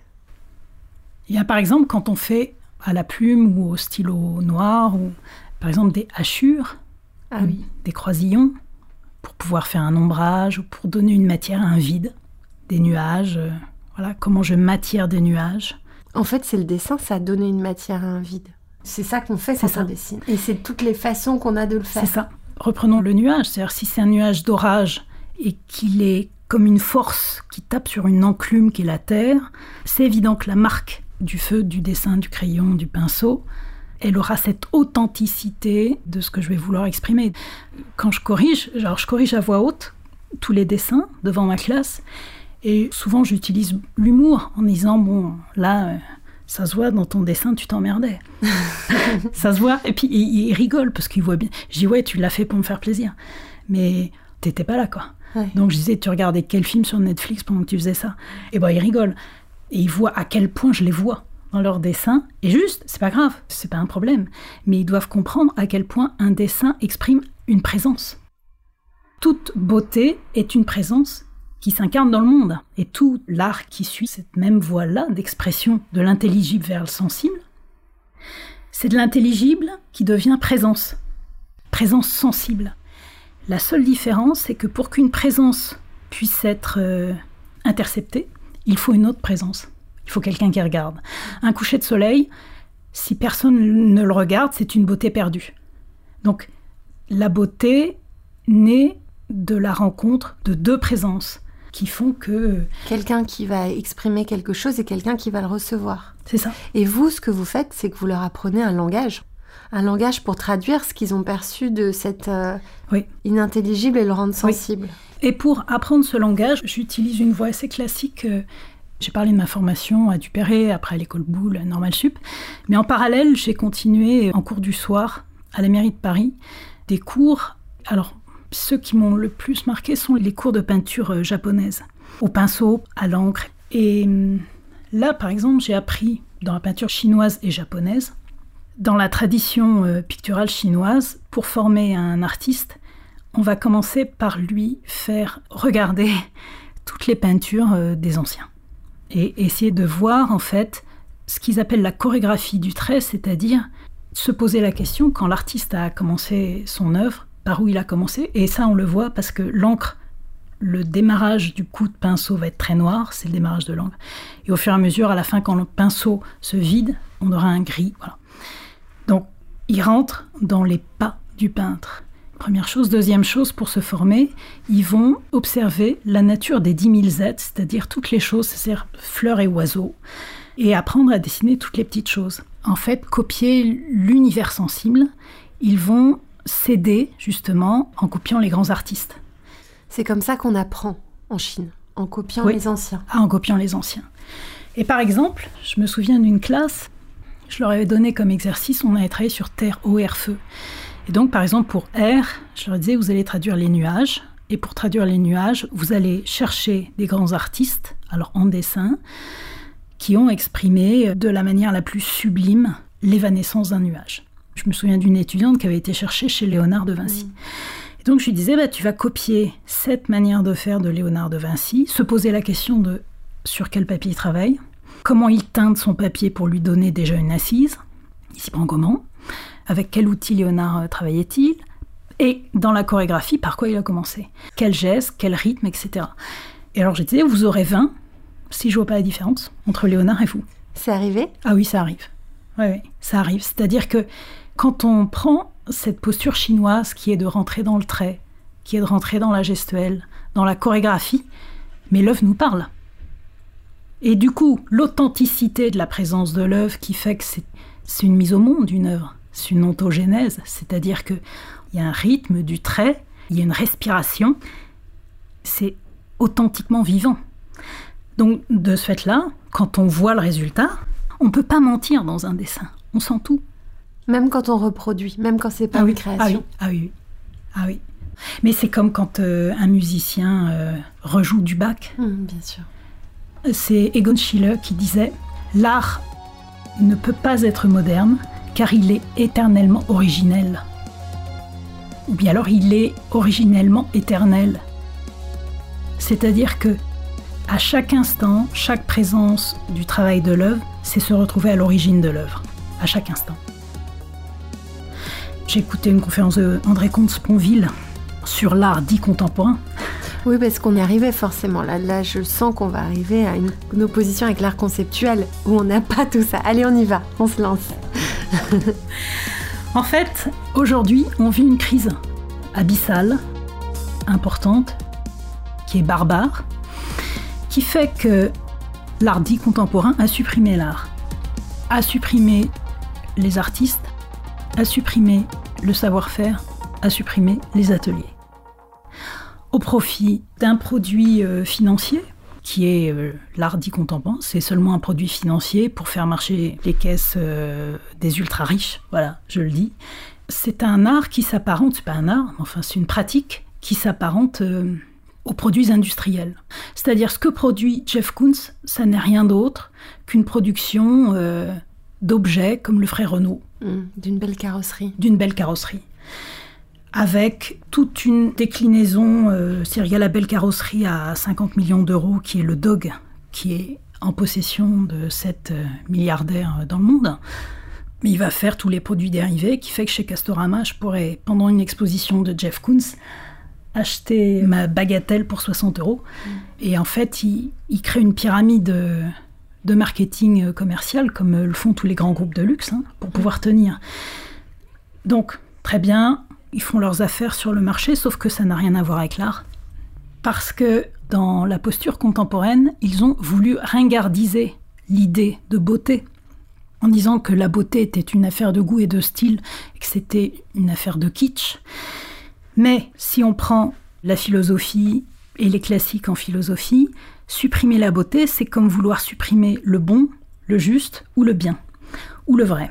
Il y a par exemple quand on fait à la plume ou au stylo noir, ou par exemple des hachures, ah des croisillons, pour pouvoir faire un ombrage ou pour donner une matière à un vide, des nuages. Euh, voilà comment je matière des nuages. En fait, c'est le dessin, ça a donné une matière à un vide. C'est ça qu'on fait quand on dessine. Et c'est toutes les façons qu'on a de le faire. C'est ça. Reprenons le nuage, c'est-à-dire si c'est un nuage d'orage et qu'il est comme une force qui tape sur une enclume qui est la terre, c'est évident que la marque du feu, du dessin, du crayon, du pinceau, elle aura cette authenticité de ce que je vais vouloir exprimer. Quand je corrige, genre je corrige à voix haute tous les dessins devant ma classe, et souvent j'utilise l'humour en disant bon là euh, ça se voit dans ton dessin, tu t'emmerdais. *laughs* ça se voit. Et puis il, rigole parce qu'il voit bien. Je dis ouais, tu l'as fait pour me faire plaisir, mais t'étais pas là quoi. Donc je disais, tu regardais quel film sur Netflix pendant que tu faisais ça? Et ben il rigole et il voit à quel point je les vois dans leur dessin. Et juste, c'est pas grave, c'est pas un problème. Mais ils doivent comprendre à quel point un dessin exprime une présence. Toute beauté est une présence qui s'incarne dans le monde. Et tout l'art qui suit cette même voie-là d'expression de l'intelligible vers le sensible, c'est de l'intelligible qui devient présence, présence sensible. La seule différence, c'est que pour qu'une présence puisse être euh, interceptée, il faut une autre présence. Il faut quelqu'un qui regarde. Un coucher de soleil, si personne ne le regarde, c'est une beauté perdue. Donc la beauté naît de la rencontre de deux présences qui font que... Quelqu'un qui va exprimer quelque chose et quelqu'un qui va le recevoir. C'est ça. Et vous, ce que vous faites, c'est que vous leur apprenez un langage. Un langage pour traduire ce qu'ils ont perçu de cette euh, inintelligible et le rendre sensible. Et pour apprendre ce langage, j'utilise une voix assez classique. Euh, j'ai parlé de ma formation à Dupéré, après à l'école Boulle, Normal Sup. Mais en parallèle, j'ai continué en cours du soir à la mairie de Paris des cours. Alors, ceux qui m'ont le plus marqué sont les cours de peinture euh, japonaise, au pinceau, à l'encre. Et hum, là, par exemple, j'ai appris dans la peinture chinoise et japonaise, dans la tradition euh, picturale chinoise, pour former un artiste, on va commencer par lui faire regarder *laughs* toutes les peintures euh, des anciens et essayer de voir en fait ce qu'ils appellent la chorégraphie du trait, c'est-à-dire se poser la question quand l'artiste a commencé son œuvre, par où il a commencé. Et ça, on le voit parce que l'encre, le démarrage du coup de pinceau va être très noir, c'est le démarrage de l'encre. Et au fur et à mesure, à la fin, quand le pinceau se vide, on aura un gris. Voilà. Donc, il rentre dans les pas du peintre. Première chose. Deuxième chose, pour se former, ils vont observer la nature des 10 000 êtres, c'est-à-dire toutes les choses, c'est-à-dire fleurs et oiseaux, et apprendre à dessiner toutes les petites choses. En fait, copier l'univers sensible, ils vont s'aider justement en copiant les grands artistes. C'est comme ça qu'on apprend en Chine, en copiant les anciens. Ah, en copiant les anciens. Et par exemple, je me souviens d'une classe, je leur avais donné comme exercice, on avait travaillé sur terre, eau, air, feu. Et donc, par exemple, pour air, je leur disais, vous allez traduire les nuages. Et pour traduire les nuages, vous allez chercher des grands artistes, alors en dessin, qui ont exprimé de la manière la plus sublime l'évanescence d'un nuage. Je me souviens d'une étudiante qui avait été cherchée chez Léonard de Vinci. Mmh. Et donc je lui disais, bah, tu vas copier cette manière de faire de Léonard de Vinci, se poser la question de sur quel papier il travaille, comment il teinte son papier pour lui donner déjà une assise, il s'y prend comment, avec quel outil Léonard euh, travaillait-il, et dans la chorégraphie, par quoi il a commencé, quel geste, quel rythme, etc. Et alors je disais, vous aurez 20 si je vois pas la différence entre Léonard et vous. C'est arrivé? Ah oui, ça arrive. Oui, oui, ça arrive. C'est-à-dire que quand on prend cette posture chinoise qui est de rentrer dans le trait, qui est de rentrer dans la gestuelle, dans la chorégraphie, mais l'œuvre nous parle. Et du coup, l'authenticité de la présence de l'œuvre qui fait que c'est une mise au monde d'une œuvre, c'est une ontogénèse, c'est-à-dire qu'il y a un rythme du trait, il y a une respiration, c'est authentiquement vivant. Donc de ce fait-là, quand on voit le résultat, on ne peut pas mentir dans un dessin, on sent tout. Même quand on reproduit, même quand c'est pas ah une création. Ah oui, ah oui. Mais c'est comme quand euh, un musicien euh, rejoue du bac. Hum, bien sûr. C'est Egon Schiele qui disait L'art ne peut pas être moderne car il est éternellement originel. Ou bien alors il est originellement éternel. C'est-à-dire que à chaque instant, chaque présence du travail de l'œuvre, c'est se retrouver à l'origine de l'œuvre, à chaque instant. J'ai écouté une conférence de André Comte-Sponville sur l'art dit contemporain. Oui, parce qu'on y arrivait forcément. Là, là je sens qu'on va arriver à une, une opposition avec l'art conceptuel où on n'a pas tout ça. Allez, on y va, on se lance. en fait, aujourd'hui, on vit une crise abyssale, importante, qui est barbare, qui fait que l'art dit contemporain a supprimé l'art, a supprimé les artistes, a supprimé le savoir-faire, a supprimé les ateliers. Au profit d'un produit euh, financier, qui est euh, l'art dit contemporain, c'est seulement un produit financier pour faire marcher les caisses euh, des ultra riches, voilà, je le dis. C'est un art qui s'apparente, c'est pas un art, enfin c'est une pratique qui s'apparente aux produits industriels. C'est-à-dire ce que produit Jeff Koons, ça n'est rien d'autre qu'une production d'objets comme le frère Renault. Mmh, d'une belle carrosserie. D'une belle carrosserie. Avec toute une déclinaison, euh, il y a la belle carrosserie à 50 millions d'euros qui est le Dog, qui est en possession de 7 euh, milliardaires dans le monde. Mais il va faire tous les produits dérivés, qui fait que chez Castorama, je pourrais, pendant une exposition de Jeff Koons, acheter ma bagatelle pour 60 euros. Mm. Et en fait, il, crée une pyramide de marketing commercial, comme le font tous les grands groupes de luxe, hein, pour pouvoir tenir. Donc, très bien, ils font leurs affaires sur le marché, sauf que ça n'a rien à voir avec l'art. Parce que dans la posture contemporaine, ils ont voulu ringardiser l'idée de beauté, en disant que la beauté était une affaire de goût et de style, et que c'était une affaire de kitsch. Mais si on prend la philosophie et les classiques en philosophie, supprimer la beauté, c'est comme vouloir supprimer le bon, le juste ou le bien, ou le vrai.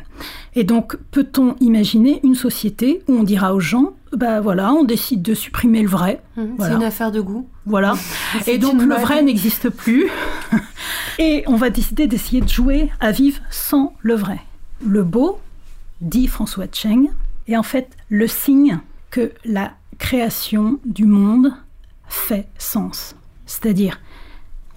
Et donc, peut-on imaginer une société où on dira aux gens, bah voilà, on décide de supprimer le vrai. Mmh, c'est une affaire de goût. Voilà. *laughs* Et donc, le vrai n'existe plus. *laughs* Et on va décider d'essayer de jouer à vivre sans le vrai. Le beau, dit François Cheng, est en fait le signe que la création du monde fait sens. C'est-à-dire...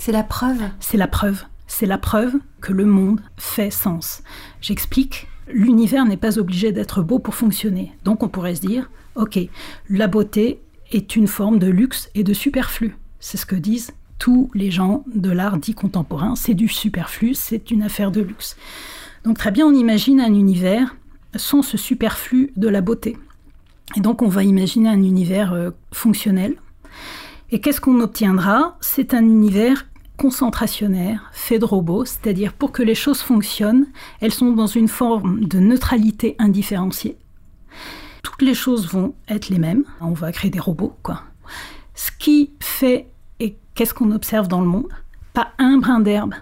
C'est la preuve C'est la preuve. C'est la preuve que le monde fait sens. J'explique, l'univers n'est pas obligé d'être beau pour fonctionner. Donc on pourrait se dire, ok, la beauté est une forme de luxe et de superflu. C'est ce que disent tous les gens de l'art dit contemporain. C'est du superflu, c'est une affaire de luxe. Donc très bien, on imagine un univers sans ce superflu de la beauté. Et donc on va imaginer un univers euh, fonctionnel. Et qu'est-ce qu'on obtiendra? C'est un univers concentrationnaire, fait de robots, c'est-à-dire pour que les choses fonctionnent, elles sont dans une forme de neutralité indifférenciée. Toutes les choses vont être les mêmes. On va créer des robots, quoi. Ce qui fait et qu'est-ce qu'on observe dans le monde? Pas un brin d'herbe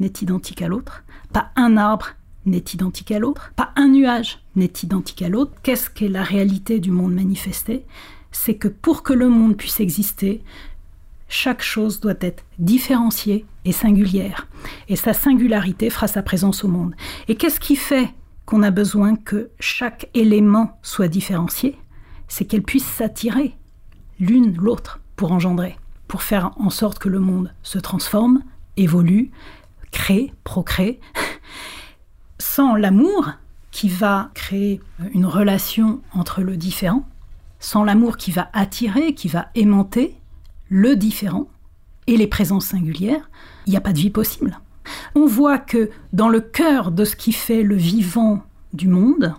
n'est identique à l'autre, pas un arbre n'est identique à l'autre, pas un nuage n'est identique à l'autre. Qu'est-ce qu'est la réalité du monde manifesté? C'est que pour que le monde puisse exister, chaque chose doit être différenciée et singulière. Et sa singularité fera sa présence au monde. Et qu'est-ce qui fait qu'on a besoin que chaque élément soit différencié? C'est qu'elle puisse s'attirer l'une l'autre pour engendrer, pour faire en sorte que le monde se transforme, évolue, crée, procrée. *laughs* Sans l'amour qui va créer une relation entre le différent, sans l'amour qui va attirer, qui va aimanter, le différent et les présences singulières, il n'y a pas de vie possible. On voit que dans le cœur de ce qui fait le vivant du monde,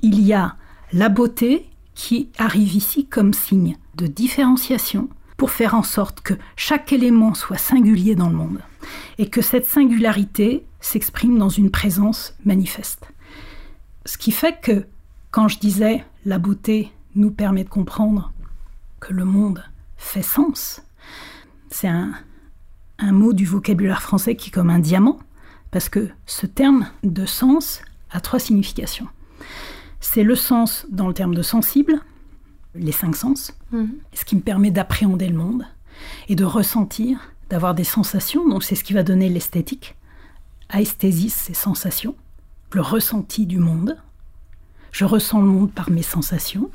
il y a la beauté qui arrive ici comme signe de différenciation pour faire en sorte que chaque élément soit singulier dans le monde et que cette singularité s'exprime dans une présence manifeste. Ce qui fait que quand je disais la beauté nous permet de comprendre que le monde fait sens. C'est un, mot du vocabulaire français qui est comme un diamant, parce que ce terme de sens a trois significations. C'est le sens dans le terme de sensible, les cinq sens, mhm. ce qui me permet d'appréhender le monde et de ressentir, d'avoir des sensations, donc c'est ce qui va donner l'esthétique. Aesthésis, c'est sensation, le ressenti du monde. Je ressens le monde par mes sensations.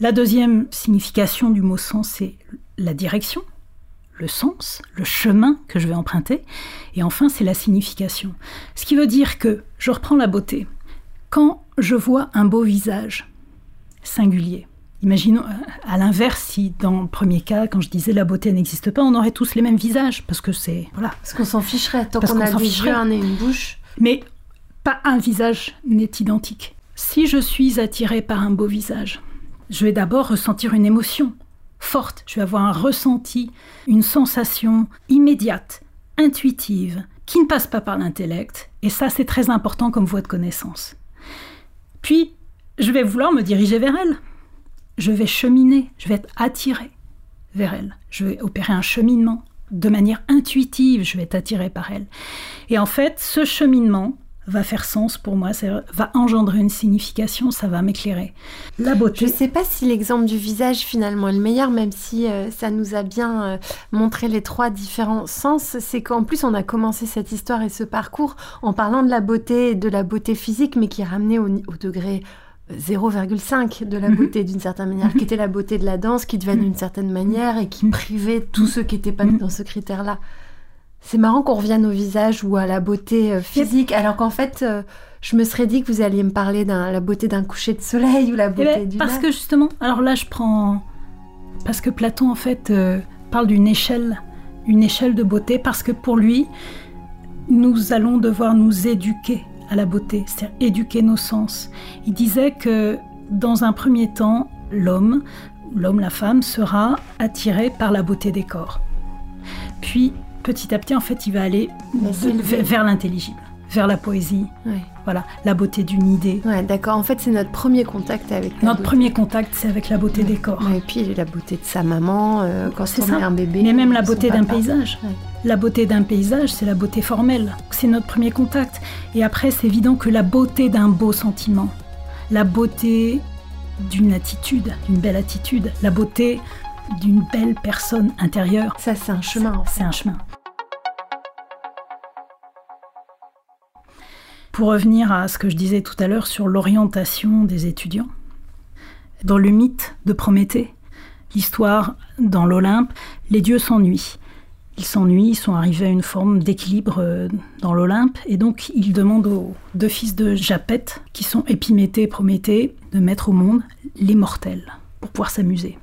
La deuxième signification du mot sens, c'est la direction, le sens, le chemin que je vais emprunter. Et enfin, c'est la signification. Ce qui veut dire que, je reprends la beauté, quand je vois un beau visage singulier, Imaginons euh, à l'inverse si dans le premier cas, quand je disais la beauté n'existe pas, on aurait tous les mêmes visages parce que c'est voilà. Parce qu'on s'en ficherait tant qu'on a des yeux, un nez, une bouche. Mais pas un visage n'est identique. Si je suis attirée par un beau visage, je vais d'abord ressentir une émotion forte, je vais avoir un ressenti, une sensation immédiate, intuitive, qui ne passe pas par l'intellect, et ça c'est très important comme voie de connaissance. Puis, je vais vouloir me diriger vers elle. Je vais cheminer, je vais être attirée vers elle. Je vais opérer un cheminement. De manière intuitive, je vais être attirée par elle. Et en fait, ce cheminement, va faire sens pour moi, ça va engendrer une signification, ça va m'éclairer. La beauté. Je ne sais pas si l'exemple du visage finalement est le meilleur, même si euh, ça nous a bien euh, montré les trois différents sens. C'est qu'en plus on a commencé cette histoire et ce parcours en parlant de la beauté, de la beauté physique, mais qui est ramenée au, degré 0,5 de la mhm. beauté d'une certaine manière, qui était la beauté de la danse, qui devenait d'une certaine manière et qui privait tous ceux qui n'étaient pas mhm. dans ce critère-là. C'est marrant qu'on revienne au visage ou à la beauté euh, physique, alors qu'en fait, euh, je me serais dit que vous alliez me parler de la beauté d'un coucher de soleil *laughs* ou la beauté eh ben, du Parce que justement, alors là, je prends. Parce que Platon, en fait, euh, parle d'une échelle, une échelle de beauté, parce que pour lui, nous allons devoir nous éduquer à la beauté, c'est-à-dire éduquer nos sens. Il disait que dans un premier temps, l'homme, l'homme, la femme, sera attiré par la beauté des corps. Puis petit à petit, en fait, il va aller vers, l'intelligible, vers la poésie. Voilà, la beauté d'une idée. Ouais, d'accord. En fait, c'est notre premier contact avec. notre premier contact, c'est avec la beauté des corps. et puis la beauté de sa maman euh, quand c'est un bébé. Mais même la beauté d'un paysage. La beauté d'un paysage, c'est la beauté formelle. C'est notre premier contact. Et après, c'est évident que la beauté d'un beau sentiment, la beauté d'une attitude, d'une belle attitude, la beauté d'une belle personne intérieure. Ça, c'est un chemin. C'est un chemin. Pour revenir à ce que je disais tout à l'heure sur l'orientation des étudiants, dans le mythe de Prométhée, l'histoire dans l'Olympe, les dieux s'ennuient. Ils s'ennuient, ils sont arrivés à une forme d'équilibre euh, dans l'Olympe, et donc ils demandent aux deux fils de Japet, qui sont Épiméthée et Prométhée, de mettre au monde les mortels pour pouvoir s'amuser.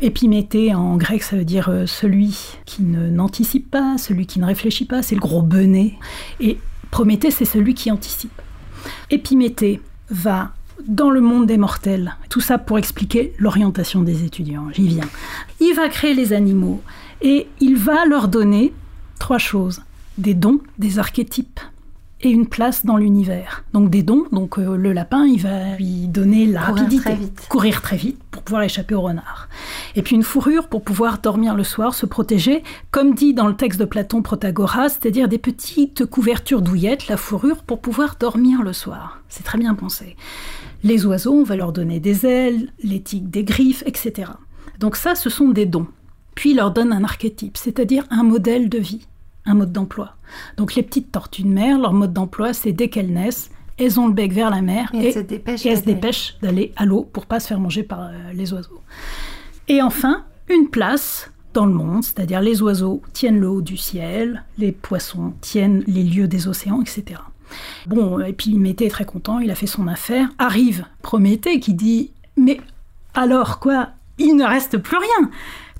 Épiméthée en grec, ça veut dire euh, celui qui n'anticipe pas, celui qui ne réfléchit pas, c'est le gros benet. Et Prométhée, c'est celui qui anticipe. Épiméthée va dans le monde des mortels. Tout ça pour expliquer l'orientation des étudiants. J'y viens. Il va créer les animaux et il va leur donner trois choses des dons, des archétypes et une place dans l'univers. Donc des dons, donc euh, le lapin, il va lui donner la Courir rapidité, très vite. courir très vite pour pouvoir échapper au renard. Et puis une fourrure pour pouvoir dormir le soir, se protéger, comme dit dans le texte de Platon Protagoras, c'est-à-dire des petites couvertures douillettes, la fourrure pour pouvoir dormir le soir. C'est très bien pensé. Les oiseaux, on va leur donner des ailes, les tigres des griffes, etc. Donc ça, ce sont des dons. Puis il leur donne un archétype, c'est-à-dire un modèle de vie, un mode d'emploi. Donc les petites tortues de mer, leur mode d'emploi, c'est dès qu'elles naissent, elles ont le bec vers la mer Et elles se dépêchent et d'aller. dépêchent d'aller à l'eau pour pas se faire manger par euh, les oiseaux. Et enfin, une place dans le monde, c'est-à-dire les oiseaux tiennent le haut du ciel, les poissons tiennent les lieux des océans, etc. Bon, et puis Mété est très content, il a fait son affaire. Arrive Prométhée qui dit Mais alors quoi Il ne reste plus rien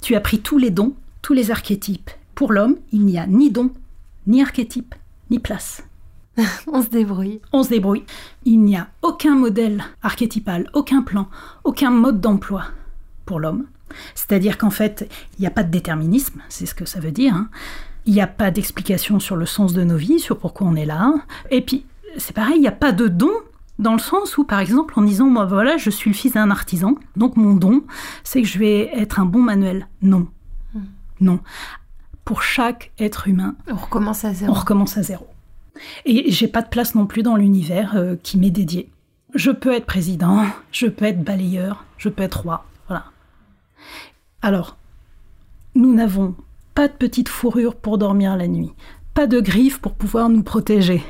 Tu as pris tous les dons, tous les archétypes. Pour l'homme, il n'y a ni don, ni archétype, ni place. *laughs* On se débrouille. On se débrouille. Il n'y a aucun modèle archétypal, aucun plan, aucun mode d'emploi pour l'homme. C'est-à-dire qu'en fait, il n'y a pas de déterminisme, c'est ce que ça veut dire. hein. Il n'y a pas d'explication sur le sens de nos vies, sur pourquoi on est là. Et puis, c'est pareil, il n'y a pas de don dans le sens où, par exemple, en disant, moi voilà, je suis le fils d'un artisan, donc mon don, c'est que je vais être un bon manuel. Non. Non. Pour chaque être humain, On recommence à zéro. on recommence à zéro. Et j'ai pas de place non plus dans l'univers euh, qui m'est dédié. Je peux être président, je peux être balayeur, je peux être roi. Voilà. Alors, nous n'avons pas de petite fourrure pour dormir la nuit, pas de griffes pour pouvoir nous protéger,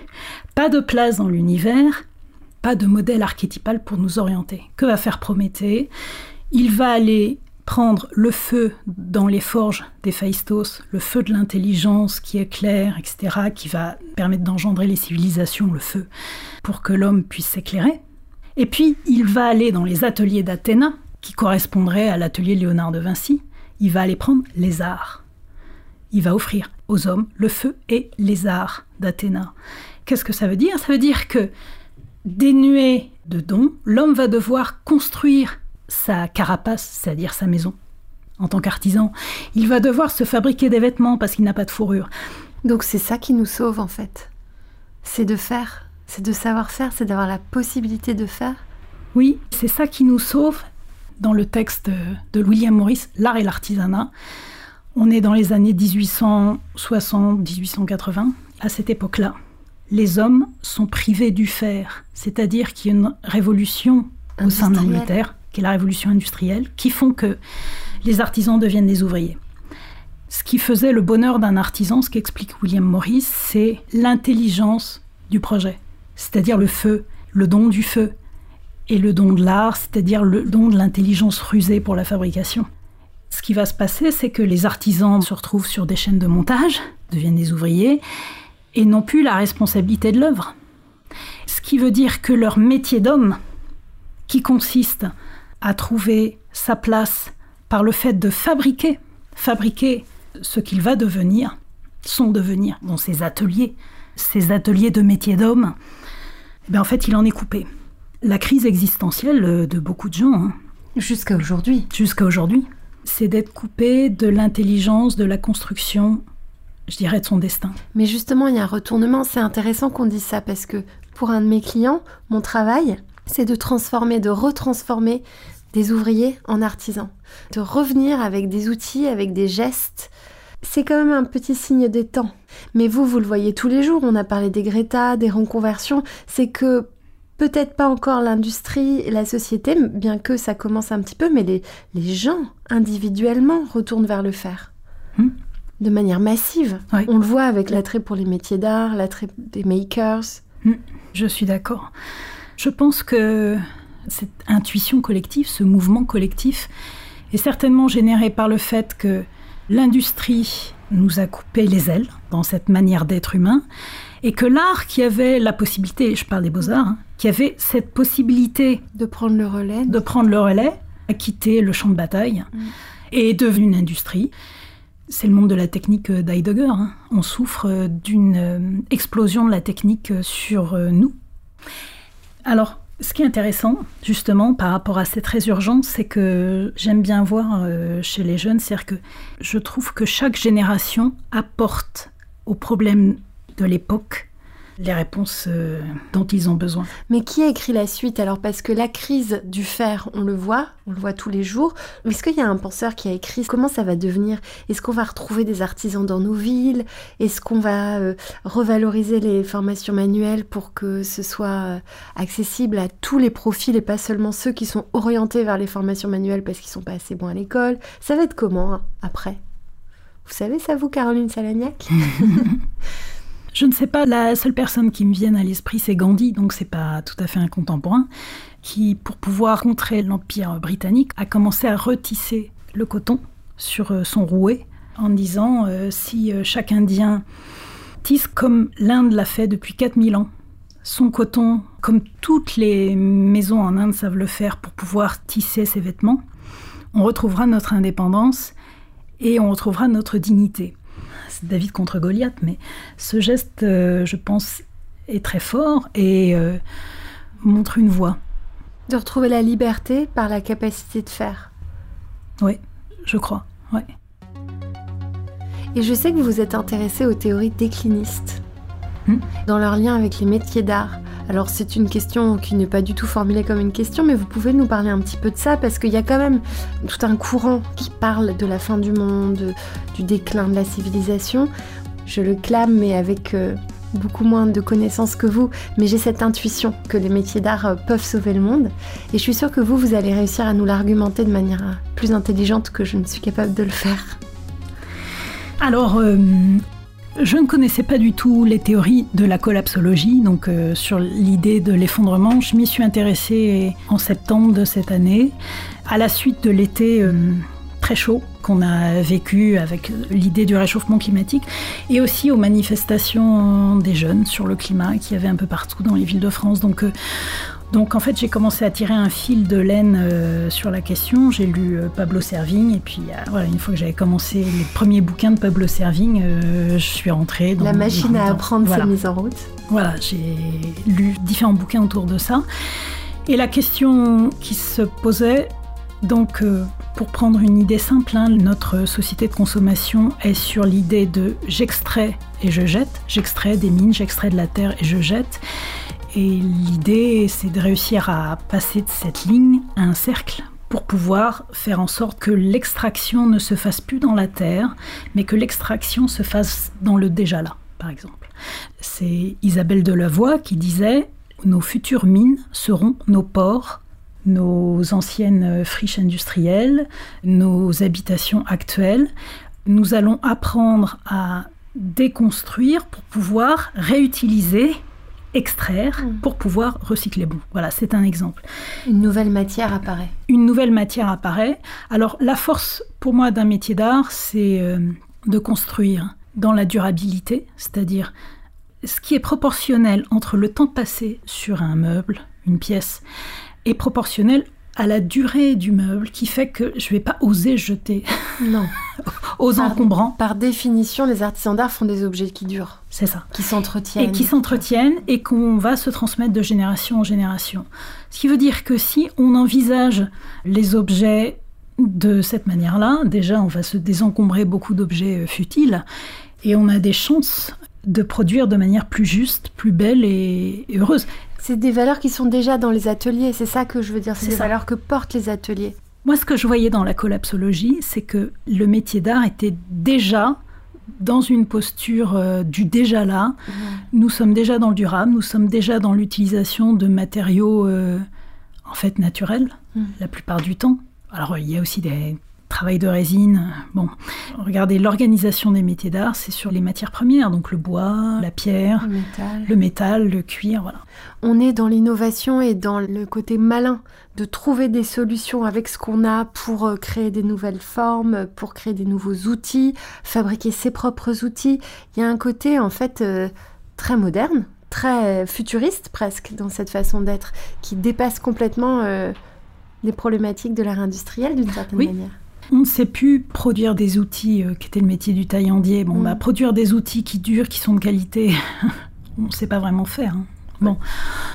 pas de place dans l'univers, pas de modèle archétypal pour nous orienter. Que va faire Prométhée? Il va aller prendre le feu dans les forges d'Héphaïstos, le feu de l'intelligence qui éclaire, etc., qui va permettre d'engendrer les civilisations, le feu, pour que l'homme puisse s'éclairer. Et puis, il va aller dans les ateliers d'Athéna, qui correspondraient à l'atelier Léonard de Vinci. Il va aller prendre les arts. Il va offrir aux hommes le feu et les arts d'Athéna. Qu'est-ce que ça veut dire? Ça veut dire que, dénué de dons, l'homme va devoir construire sa carapace, c'est-à-dire sa maison. En tant qu'artisan, il va devoir se fabriquer des vêtements parce qu'il n'a pas de fourrure. Donc c'est ça qui nous sauve en fait. C'est de faire, c'est de savoir faire, c'est d'avoir la possibilité de faire. Oui, c'est ça qui nous sauve dans le texte de William Morris, L'art et l'artisanat. On est dans les années 1860-1880. À cette époque-là, les hommes sont privés du fer, c'est-à-dire qu'il y a une révolution au sein de l'Angleterre, qui la révolution industrielle, qui font que les artisans deviennent des ouvriers. Ce qui faisait le bonheur d'un artisan, ce qu'explique William Morris, c'est l'intelligence du projet, c'est-à-dire le feu, le don du feu, et le don de l'art, c'est-à-dire le don de l'intelligence rusée pour la fabrication. Ce qui va se passer, c'est que les artisans se retrouvent sur des chaînes de montage, deviennent des ouvriers, et n'ont plus la responsabilité de l'œuvre. Ce qui veut dire que leur métier d'homme, qui consiste à trouver sa place par le fait de fabriquer, fabriquer ce qu'il va devenir, son devenir dans ses ateliers, ses ateliers de métier d'homme, eh bien, en fait, il en est coupé. La crise existentielle euh, de beaucoup de gens, hein, Jusqu'à aujourd'hui. jusqu'à aujourd'hui, c'est d'être coupé de l'intelligence, de la construction, je dirais, de son destin. Mais justement, il y a un retournement. C'est intéressant qu'on dise ça parce que pour un de mes clients, mon travail, c'est de transformer, de retransformer des ouvriers en artisans. De revenir avec des outils, avec des gestes. C'est quand même un petit signe des temps. Mais vous, vous le voyez tous les jours. On a parlé des Greta, des reconversions. C'est que peut-être pas encore l'industrie, la société, bien que ça commence un petit peu, mais les, les gens, individuellement, retournent vers le faire. Hmm. De manière massive. On le voit avec l'attrait pour les métiers d'art, l'attrait des makers. Je suis d'accord. Je pense que cette intuition collective, ce mouvement collectif, est certainement généré par le fait que l'industrie nous a coupé les ailes dans cette manière d'être humain, et que l'art qui avait la possibilité, je parle des beaux-arts, hein, qui avait cette possibilité De prendre le relais. de prendre le relais, a quitté le champ de bataille Mm. et est devenu une industrie. C'est le monde de la technique d'Heidegger. hein. On souffre d'une euh, explosion de la technique sur euh, nous. Alors, Ce qui est intéressant, justement, par rapport à cette résurgence, c'est que j'aime bien voir euh, chez les jeunes, c'est-à-dire que je trouve que chaque génération apporte aux problèmes de l'époque les réponses euh, dont ils ont besoin. Mais qui a écrit la suite? Alors Parce que la crise du fer, on le voit, on le voit tous les jours. Est-ce qu'il y a un penseur qui a écrit? Comment ça va devenir? Est-ce qu'on va retrouver des artisans dans nos villes? Est-ce qu'on va euh, revaloriser les formations manuelles pour que ce soit euh, accessible à tous les profils et pas seulement ceux qui sont orientés vers les formations manuelles parce qu'ils sont pas assez bons à l'école? Ça va être comment hein, après? Vous savez ça vous, Caroline Salagnac? *laughs* Je ne sais pas, la seule personne qui me vienne à l'esprit, c'est Gandhi, donc c'est pas tout à fait un contemporain, qui, pour pouvoir contrer l'Empire britannique, a commencé à retisser le coton sur euh, son rouet en disant euh, si euh, chaque Indien tisse comme l'Inde l'a fait depuis 4000 ans, son coton, comme toutes les maisons en Inde savent le faire pour pouvoir tisser ses vêtements, on retrouvera notre indépendance et on retrouvera notre dignité. David contre Goliath, mais ce geste, euh, je pense, est très fort et euh, montre une voie. De retrouver la liberté par la capacité de faire. Oui, je crois, oui. Et je sais que vous vous êtes intéressé aux théories déclinistes, hmm. dans leur lien avec les métiers d'art. Alors c'est une question qui n'est pas du tout formulée comme une question, mais vous pouvez nous parler un petit peu de ça, parce qu'il y a quand même tout un courant qui parle de la fin du monde, du déclin de la civilisation. Je le clame, mais avec euh, beaucoup moins de connaissances que vous, mais j'ai cette intuition que les métiers d'art euh, peuvent sauver le monde. Et je suis sûre que vous, vous allez réussir à nous l'argumenter de manière euh, plus intelligente que je ne suis capable de le faire. Alors, je ne connaissais pas du tout les théories de la collapsologie, donc euh, sur l'idée de l'effondrement. Je m'y suis intéressée en septembre de cette année, à la suite de l'été euh, très chaud qu'on a vécu avec l'idée du réchauffement climatique, et aussi aux manifestations des jeunes sur le climat qui y avait un peu partout dans les villes de France. Euh, donc en fait, j'ai commencé à tirer un fil de laine euh, sur la question. J'ai lu euh, Pablo Servigne et puis euh, voilà, une fois que j'avais commencé les premiers bouquins de Pablo Servigne, je suis rentrée dans la machine à apprendre voilà. mise en route. Voilà, j'ai lu différents bouquins autour de ça. Et la question qui se posait, donc pour prendre une idée simple, hein, notre société de consommation est sur l'idée de j'extrais et je jette, j'extrais des mines, j'extrais de la terre et je jette. Et l'idée, c'est de réussir à passer de cette ligne à un cercle pour pouvoir faire en sorte que l'extraction ne se fasse plus dans la terre, mais que l'extraction se fasse dans le déjà là, par exemple. C'est Isabelle Delavoye qui disait Nos futures mines seront nos ports, nos anciennes friches industrielles, nos habitations actuelles. Nous allons apprendre à déconstruire pour pouvoir réutiliser extraire mm. pour pouvoir recycler. Bon, voilà, c'est un exemple. Une nouvelle matière apparaît. Une nouvelle matière apparaît. Alors la force pour moi d'un métier d'art, c'est euh, de construire dans la durabilité, c'est-à-dire ce qui est proportionnel entre le temps passé sur un meuble, une pièce, est proportionnel à la durée du meuble qui fait que je ne vais pas oser jeter non. *laughs* aux encombrants. Par définition, les artisans d'art font des objets qui durent. C'est ça. Qui s'entretiennent. Et qui s'entretiennent et qu'on va se transmettre de génération en génération. Ce qui veut dire que si on envisage les objets de cette manière-là, déjà on va se désencombrer beaucoup d'objets euh, futiles et on a des chances de produire de manière plus juste, plus belle et heureuse. C'est des valeurs qui sont déjà dans les ateliers, c'est ça que je veux dire, c'est des valeurs que portent les ateliers. Moi, ce que je voyais dans la collapsologie, c'est que le métier d'art était déjà dans une posture euh, du déjà là. Mmh. Nous sommes déjà dans le durable, nous sommes déjà dans l'utilisation de matériaux euh, en fait naturels, mmh. la plupart du temps. Alors, il y a aussi des travail de résine. Bon, regardez, l'organisation des métiers d'art, c'est sur les matières premières, donc le bois, la pierre, le métal, le, cuir, voilà. On est dans l'innovation et dans le côté malin de trouver des solutions avec ce qu'on a pour euh, créer des nouvelles formes, pour créer des nouveaux outils, fabriquer ses propres outils. Il y a un côté en fait euh, très moderne, très futuriste presque dans cette façon d'être, qui dépasse complètement euh, les problématiques de l'art industriel d'une certaine manière. On ne sait plus produire des outils, euh, qui était le métier du taillandier. Bon, mm. bah, produire des outils qui durent, qui sont de qualité, *laughs* on ne sait pas vraiment faire. Hein. Bon.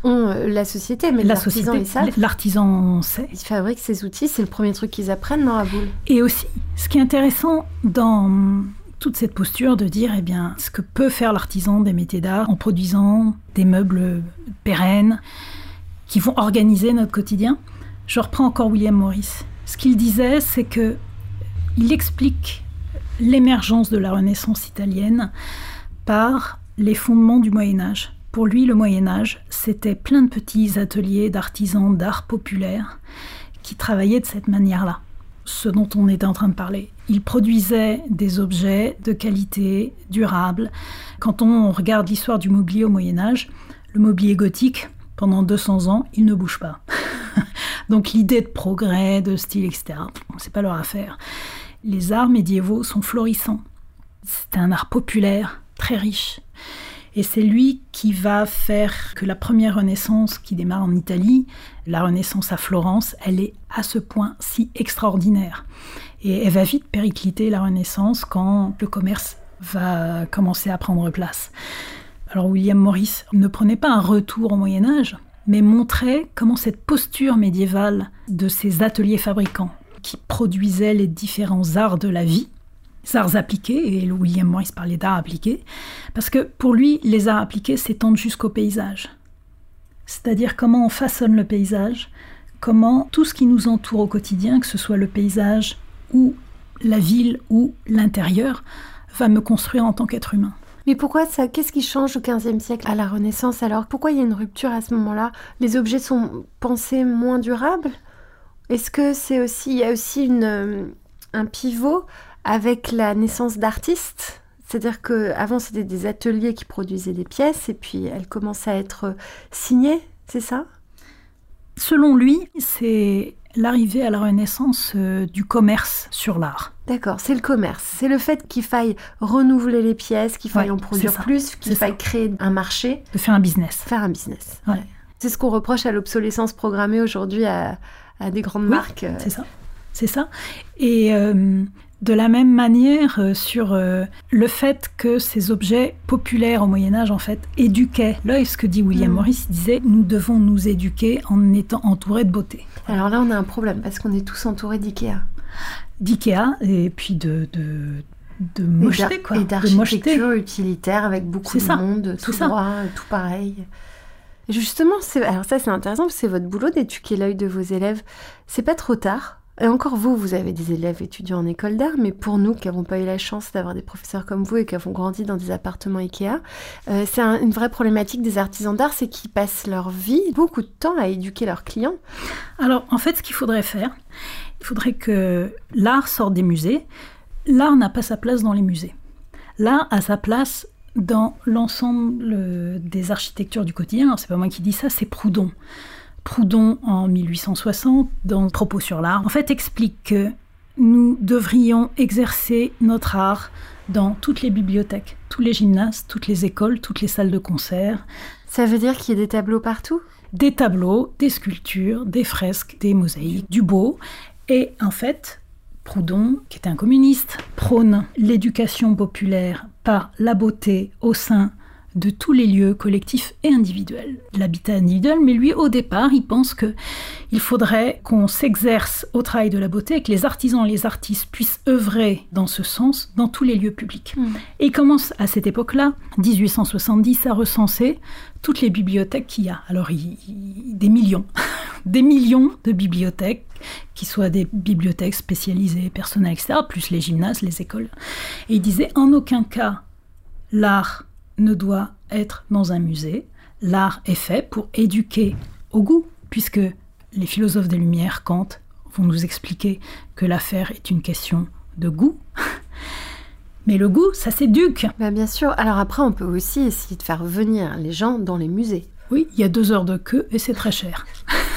Euh, la société, mais l'artisan, ils savent. L'artisan sait. Ils fabriquent ces outils, c'est le premier truc qu'ils apprennent dans la boule? Et aussi, ce qui est intéressant dans toute cette posture de dire, eh bien, ce que peut faire l'artisan des métiers d'art en produisant des meubles pérennes qui vont organiser notre quotidien. Je reprends encore William Morris. Ce qu'il disait, c'est que il explique l'émergence de la Renaissance italienne par les fondements du Moyen Âge. Pour lui, le Moyen Âge, c'était plein de petits ateliers d'artisans d'art populaire qui travaillaient de cette manière-là, ce dont on était en train de parler. Ils produisaient des objets de qualité, durables. Quand on regarde l'histoire du mobilier au Moyen Âge, le mobilier gothique, pendant 200 ans, il ne bouge pas. *laughs* Donc l'idée de progrès, de style, etc., c'est pas leur affaire. Les arts médiévaux sont florissants. C'est un art populaire, très riche. Et c'est lui qui va faire que la première Renaissance qui démarre en Italie, la Renaissance à Florence, elle est à ce point si extraordinaire. Et elle va vite péricliter la Renaissance quand le commerce va commencer à prendre place. Alors William Morris ne prenait pas un retour au Moyen Âge, mais montrait comment cette posture médiévale de ces ateliers fabricants qui produisaient les différents arts de la vie, arts appliqués, et William Morris parlait d'arts appliqués, parce que pour lui, les arts appliqués s'étendent jusqu'au paysage. C'est-à-dire comment on façonne le paysage, comment tout ce qui nous entoure au quotidien, que ce soit le paysage ou la ville ou l'intérieur, va me construire en tant qu'être humain. Mais pourquoi ça Qu'est-ce qui change au XVe siècle à la Renaissance alors? Pourquoi il y a une rupture à ce moment-là? Les objets sont pensés moins durables? Est-ce que c'est aussi il y a aussi une, euh, un pivot avec la naissance d'artistes? C'est-à-dire qu'avant, c'était des ateliers qui produisaient des pièces et puis elles commençaient à être signées, c'est ça? Selon lui, c'est l'arrivée à la Renaissance euh, du commerce sur l'art. D'accord, c'est le commerce. C'est le fait qu'il faille renouveler les pièces, qu'il faille en produire plus, qu'il faille créer un marché. De faire un business. Faire un business. C'est ce qu'on reproche à l'obsolescence programmée aujourd'hui à, des grandes marques. Euh. C'est ça. C'est ça. Et euh, de la même manière euh, sur euh, le fait que ces objets populaires au Moyen Âge en fait éduquaient. Là, ce que dit William mm. Morris, il disait nous devons nous éduquer en étant entourés de beauté. Alors là, on a un problème parce qu'on est tous entourés d'IKEA. D'IKEA et puis de, de de mocheté, quoi. Et d'architecture utilitaire avec beaucoup de monde, tout, droit, tout pareil. justement, alors ça c'est intéressant, c'est votre boulot d'éduquer l'œil de vos élèves. C'est pas trop tard et encore vous, vous avez des élèves étudiants en école d'art, mais pour nous qui n'avons pas eu la chance d'avoir des professeurs comme vous et qui avons grandi dans des appartements Ikea, euh, c'est une vraie problématique des artisans d'art, c'est qu'ils passent leur vie, beaucoup de temps à éduquer leurs clients. Alors en fait, ce qu'il faudrait faire, il faudrait que l'art sorte des musées. L'art n'a pas sa place dans les musées. L'art a sa place dans l'ensemble des architectures du quotidien. C'est pas moi qui dis ça, c'est Proudhon. Proudhon en 1860, dans Propos sur l'art, en fait explique que nous devrions exercer notre art dans toutes les bibliothèques, tous les gymnases, toutes les écoles, toutes les salles de concert. Ça veut dire qu'il y a des tableaux partout? Des tableaux, des sculptures, des fresques, des mosaïques, du beau. Et en fait, Proudhon, qui est un communiste, prône l'éducation populaire par la beauté au sein de tous les lieux collectifs et individuels, l'habitat individuel, mais lui au départ il pense que il faudrait qu'on s'exerce au travail de la beauté et que les artisans et les artistes puissent œuvrer dans ce sens dans tous les lieux publics. Hmm. Et il commence à cette époque-là, 1870, à recenser toutes les bibliothèques qu'il y a. Alors des millions, *laughs* des millions de bibliothèques qui soient des bibliothèques spécialisées, personnelles, etc., plus les gymnases, les écoles. Et il disait en aucun cas l'art ne doit être dans un musée. L'art est fait pour éduquer au goût, puisque les philosophes des Lumières, Kant, vont nous expliquer que l'affaire est une question de goût. *laughs* Mais le goût, ça s'éduque. Bah bien sûr. Alors après, on peut aussi essayer de faire venir les gens dans les musées. Oui, il y a deux heures de queue et c'est très cher. *laughs*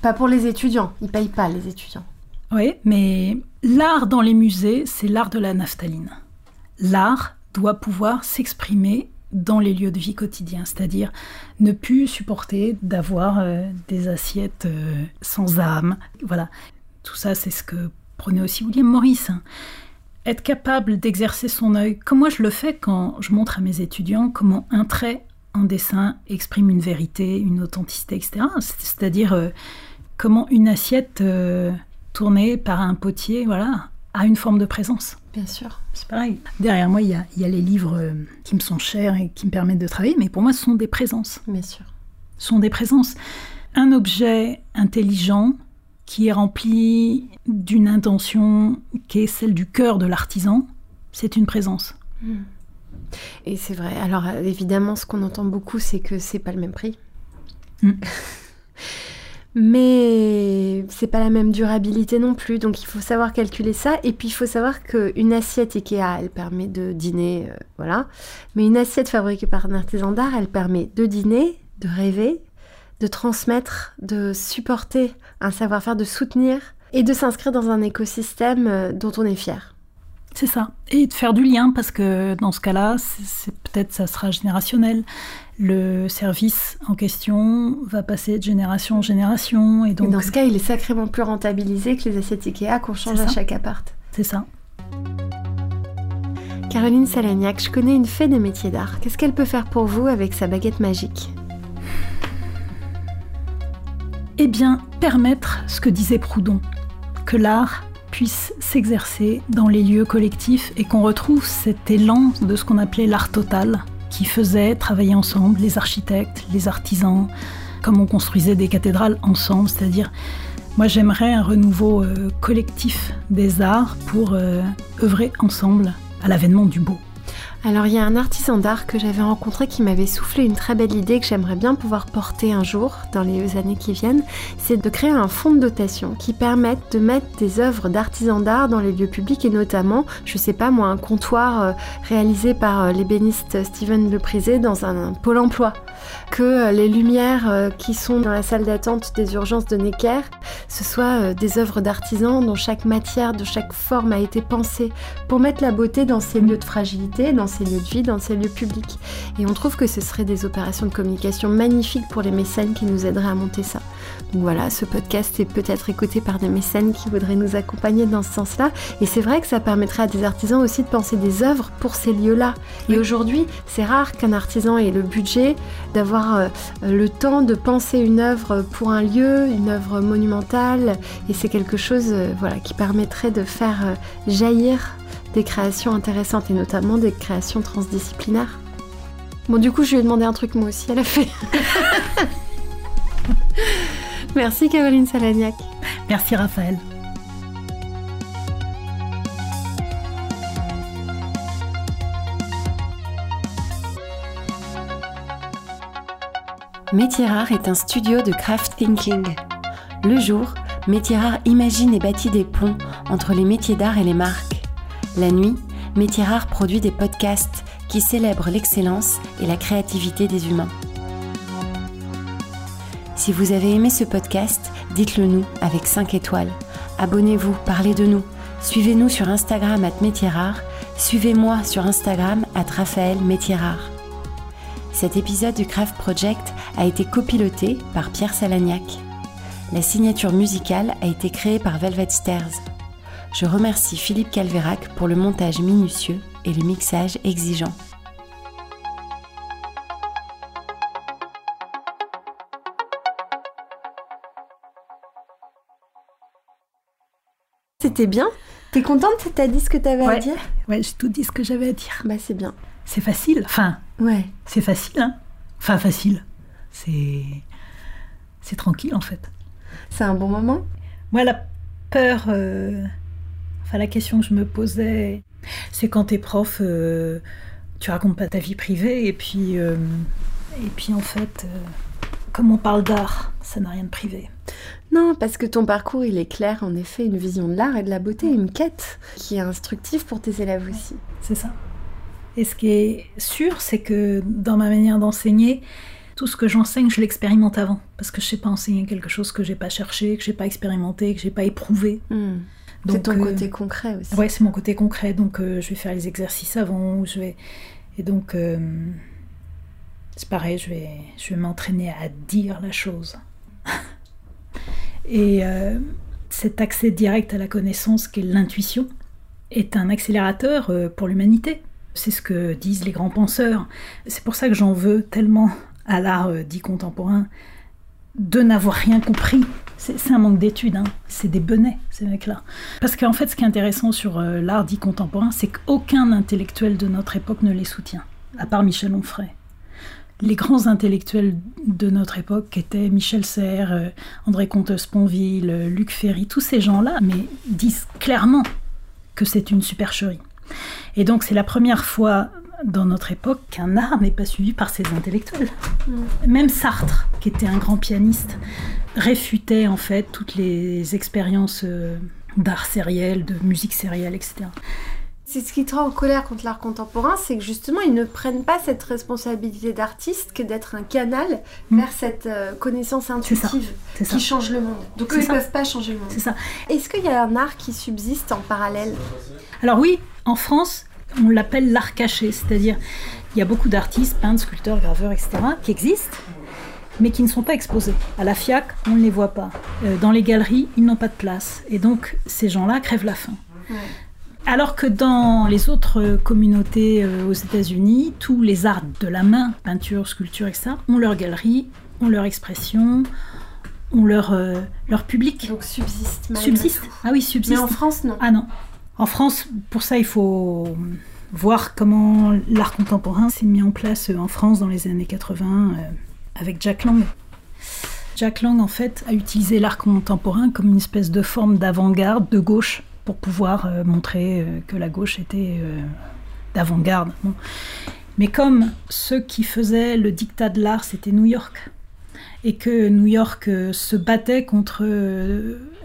pas pour les étudiants. Ils payent pas les étudiants. Oui, mais l'art dans les musées, c'est l'art de la naphtaline. L'art doit pouvoir s'exprimer dans les lieux de vie quotidiens, c'est-à-dire ne plus supporter d'avoir euh, des assiettes euh, sans âme. Voilà, tout ça c'est ce que prenait aussi William Morris. Hein. Être capable d'exercer son œil, comme moi je le fais quand je montre à mes étudiants comment un trait en dessin exprime une vérité, une authenticité, etc. C'est-à-dire euh, comment une assiette euh, tournée par un potier, voilà, a une forme de présence. Bien sûr. C'est pareil. Derrière moi, il y a, y a, les livres euh, qui me sont chers et qui me permettent de travailler, mais pour moi, ce sont des présences. Bien sûr. Ce sont des présences. Un objet intelligent qui est rempli d'une intention qui est celle du cœur de l'artisan, c'est une présence. Hmm. Et c'est vrai. Alors évidemment, ce qu'on entend beaucoup, c'est que c'est pas le même prix. Mm. *laughs* Mais c'est pas la même durabilité non plus, donc il faut savoir calculer ça. Et puis il faut savoir qu'une assiette Ikea, elle permet de dîner, euh, voilà. Mais une assiette fabriquée par un artisan d'art, elle permet de dîner, de rêver, de transmettre, de supporter un savoir-faire, de soutenir et de s'inscrire dans un écosystème euh, dont on est fier. C'est ça. Et de faire du lien, parce que dans ce cas-là, c'est peut-être ça sera générationnel. Le service en question va passer de génération en génération. Et, donc... dans ce cas, il est sacrément plus rentabilisé que les assiettes Ikea qu'on change à chaque appart. C'est ça. Caroline Salagnac, je connais une fée des métiers d'art. Qu'est-ce qu'elle peut faire pour vous avec sa baguette magique? Eh bien, permettre ce que disait Proudhon, que l'art puisse s'exercer dans les lieux collectifs et qu'on retrouve cet élan de ce qu'on appelait l'art total, qui faisait travailler ensemble les architectes, les artisans, comme on construisait des cathédrales ensemble, c'est-à-dire moi j'aimerais un renouveau euh, collectif des arts pour euh, œuvrer ensemble à l'avènement du beau. Alors il y a un artisan d'art que j'avais rencontré qui m'avait soufflé une très belle idée que j'aimerais bien pouvoir porter un jour dans les années qui viennne, c'est de créer un fonds de dotation qui permette de mettre des œuvres d'artisans d'art dans les lieux publics et notamment, je sais pas moi, un comptoir euh, réalisé par euh, l'ébéniste Steven Leprisé dans un, pôle emploi. Que euh, les lumières qui sont dans la salle d'attente des urgences de Necker, ce soit des œuvres d'artisans dont chaque matière, de chaque forme a été pensée pour mettre la beauté dans ces lieux de fragilité, dans ces lieux de vie, dans ces lieux publics. Et on trouve que ce serait des opérations de communication magnifiques pour les mécènes qui nous aideraient à monter ça. Donc voilà, ce podcast est peut-être écouté par des mécènes qui voudraient nous accompagner dans ce sens-là. Et c'est vrai que ça permettrait à des artisans aussi de penser des œuvres pour ces lieux-là. Et aujourd'hui, c'est rare qu'un artisan ait le budget d'avoir euh, le temps de penser une œuvre pour un lieu, une œuvre monumentale. Et c'est quelque chose euh, voilà, qui permettrait de faire euh, jaillir des créations intéressantes et notamment des créations transdisciplinaires. Bon, du coup, je lui ai demandé un truc moi aussi, elle a fait. *laughs* Merci Caroline Salagnac. Merci Raphaël. Métier Rare est un studio de craft thinking. Le jour, Métier Rare imagine et bâtit des ponts entre les métiers d'art et les marques. La nuit, Métier Rare produit des podcasts qui célèbrent l'excellence et la créativité des humains. Si vous avez aimé ce podcast, dites-le nous avec 5 étoiles. Abonnez-vous, parlez de nous. Suivez-nous sur Instagram at Métier Rare. Suivez-moi sur Instagram at Raphaël Métier Rare. Cet épisode du Craft Project a été copiloté par Pierre Salagnac. La signature musicale a été créée par Velvet Stairs. Je remercie Philippe Calvérac pour le montage minutieux et le mixage exigeant. C'était bien T'es contente? T'as dit ce que t'avais à dire? Ouais, j'ai tout dit ce que j'avais à dire. Bah c'est bien. C'est facile, enfin. Ouais. C'est facile, hein Enfin, facile. C'est. C'est tranquille en fait. C'est un bon moment? Moi, la peur. Euh, Enfin, la question que je me posais, c'est quand t'es prof, euh, tu racontes pas ta vie privée, et puis, euh, et puis en fait, euh, comme on parle d'art, ça n'a rien de privé. Non, parce que ton parcours, il est clair, en effet, une vision de l'art et de la beauté, une quête qui est instructive pour tes élèves aussi. C'est ça. Et ce qui est sûr, c'est que dans ma manière d'enseigner, tout ce que j'enseigne, je l'expérimente avant. Parce que je sais pas enseigner quelque chose que j'ai pas cherché, que j'ai pas expérimenté, que j'ai pas éprouvé. Hmm. C'est ton côté euh, concret aussi. Ouais, c'est mon côté concret. Donc, euh, je vais faire les exercices avant. Je vais... Et donc, euh, c'est pareil, je vais, je vais m'entraîner à dire la chose. Et cet accès direct à la connaissance qu'est l'intuition est un accélérateur pour l'humanité. C'est ce que disent les grands penseurs. C'est pour ça que j'en veux tellement à l'art dit contemporain de n'avoir rien compris. C'est un manque d'études, hein. c'est des benets, ces mecs-là. Parce qu'en fait, ce qui est intéressant sur euh, l'art dit contemporain, c'est qu'aucun intellectuel de notre époque ne les soutient, à part Michel Onfray. Les grands intellectuels de notre époque étaient Michel Serres, euh, André Comte-Sponville, Luc Ferry, tous ces gens-là, mais disent clairement que c'est une supercherie. Et donc c'est la première fois dans notre époque qu'un art n'est pas suivi par ses intellectuels. Mm. Même Sartre, qui était un grand pianiste, réfutait en fait toutes les expériences euh, d'art sériel, de musique sérielle, etc. C'est ce qui te rend en colère contre l'art contemporain, c'est que justement ils ne prennent pas cette responsabilité d'artiste que d'être un canal mm. vers cette euh, connaissance intuitive qui change le monde. Donc eux ils ne peuvent pas changer le monde. C'est ça. Est-ce qu'il y a un art qui subsiste en parallèle? Alors oui, en France, on l'appelle l'art caché, c'est-à-dire il y a beaucoup d'artistes, peintres, sculpteurs, graveurs, etc., qui existent, mais qui ne sont pas exposés. À la FIAC, on ne les voit pas. Euh, dans les galeries, ils n'ont pas de place. Et donc, ces gens-là crèvent la faim. Alors que dans les autres communautés euh, aux États-Unis, tous les arts de la main, peinture, sculpture, etc., ont leur galerie, ont leur expression, ont leur, euh, leur public. Donc subsiste. Subsiste. Ah oui, subsiste. Mais en France, non. Ah non. En France, pour ça, il faut voir comment l'art contemporain s'est mis en place en France dans les années 80 euh, avec Jack Lang. Jack Lang, en fait, a utilisé l'art contemporain comme une espèce de forme d'avant-garde de gauche pour pouvoir euh, montrer euh, que la gauche était d'avant-garde. Mais comme ceux qui faisaient le dictat de l'art, c'était New York, et que New York se battait contre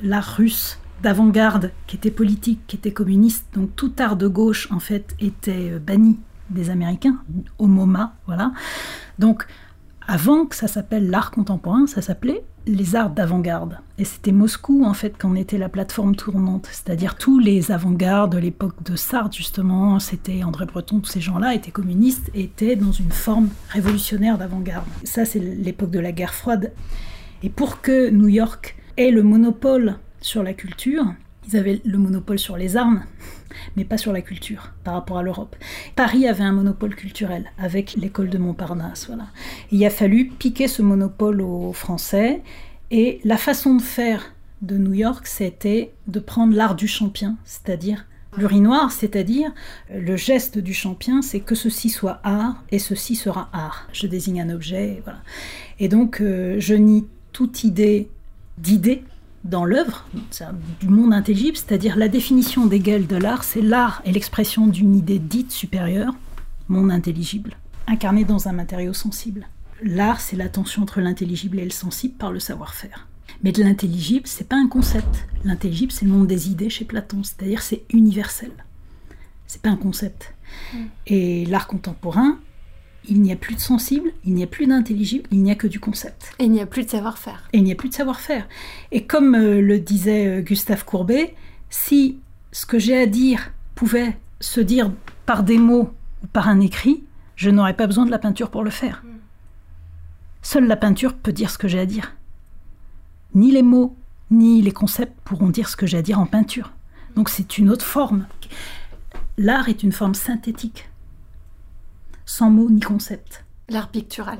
l'art russe d'avant-garde, qui était politique, qui était communiste. Donc tout art de gauche, en fait, était euh, banni des Américains, au MoMA, voilà. Donc avant que ça s'appelle l'art contemporain, ça s'appelait les arts d'avant-garde. Et c'était Moscou, en fait, qu'en était la plateforme tournante. C'est-à-dire tous les avant-gardes de l'époque de Sartre, justement, c'était André Breton, tous ces gens-là étaient communistes, étaient dans une forme révolutionnaire d'avant-garde. Ça, c'est l'époque de la guerre froide. Et pour que New York ait le monopole sur la culture. Ils avaient le monopole sur les armes, mais pas sur la culture par rapport à l'Europe. Paris avait un monopole culturel avec l'école de Montparnasse. Voilà. il a fallu piquer ce monopole aux Français. Et la façon de faire de New York, c'était de prendre l'art du champien, c'est-à-dire l'urinoir, c'est-à-dire le geste du champien, c'est que ceci soit art et ceci sera art. Je désigne un objet, voilà. Et donc, euh, je nie toute idée d'idée dans l'œuvre du monde intelligible, c'est-à-dire la définition d'Hegel de l'art, c'est l'art et l'expression d'une idée dite supérieure, monde intelligible, incarné dans un matériau sensible. L'art, c'est la tension entre l'intelligible et le sensible par le savoir-faire. Mais de l'intelligible, c'est pas un concept. L'intelligible, c'est le monde des idées chez Platon, c'est-à-dire c'est universel. C'est pas un concept. Mm. Et l'art contemporain, il n'y a plus de sensible, il n'y a plus d'intelligible, il n'y a que du concept. Et il n'y a plus de savoir-faire. Et il n'y a plus de savoir-faire. Et comme euh, le disait euh, Gustave Courbet, si ce que j'ai à dire pouvait se dire par des mots ou par un écrit, je n'aurais pas besoin de la peinture pour le faire. Hmm. Seule la peinture peut dire ce que j'ai à dire. Ni les mots, ni les concepts pourront dire ce que j'ai à dire en peinture. Donc c'est une autre forme. L'art est une forme synthétique sans mots ni concept. L'art pictural.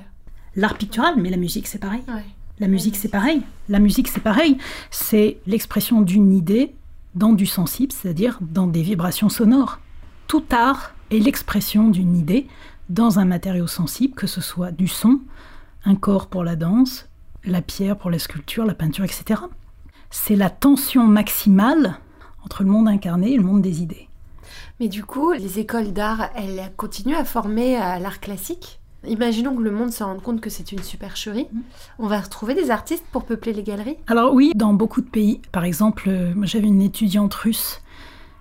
L'art pictural, mais la musique c'est pareil. La musique c'est pareil. La musique c'est pareil. C'est l'expression d'une idée dans du sensible, c'est-à-dire dans des vibrations sonores. Tout art est l'expression d'une idée dans un matériau sensible, que ce soit du son, un corps pour la danse, la pierre pour la sculpture, la peinture, etc. C'est la tension maximale entre le monde incarné et le monde des idées. Mais du coup, les écoles d'art, elles continuent à former à l'art classique Imaginons que le monde se rende compte que c'est une supercherie. Mm. On va retrouver des artistes pour peupler les galeries? Alors oui, dans beaucoup de pays. Par exemple, euh, j'avais une étudiante russe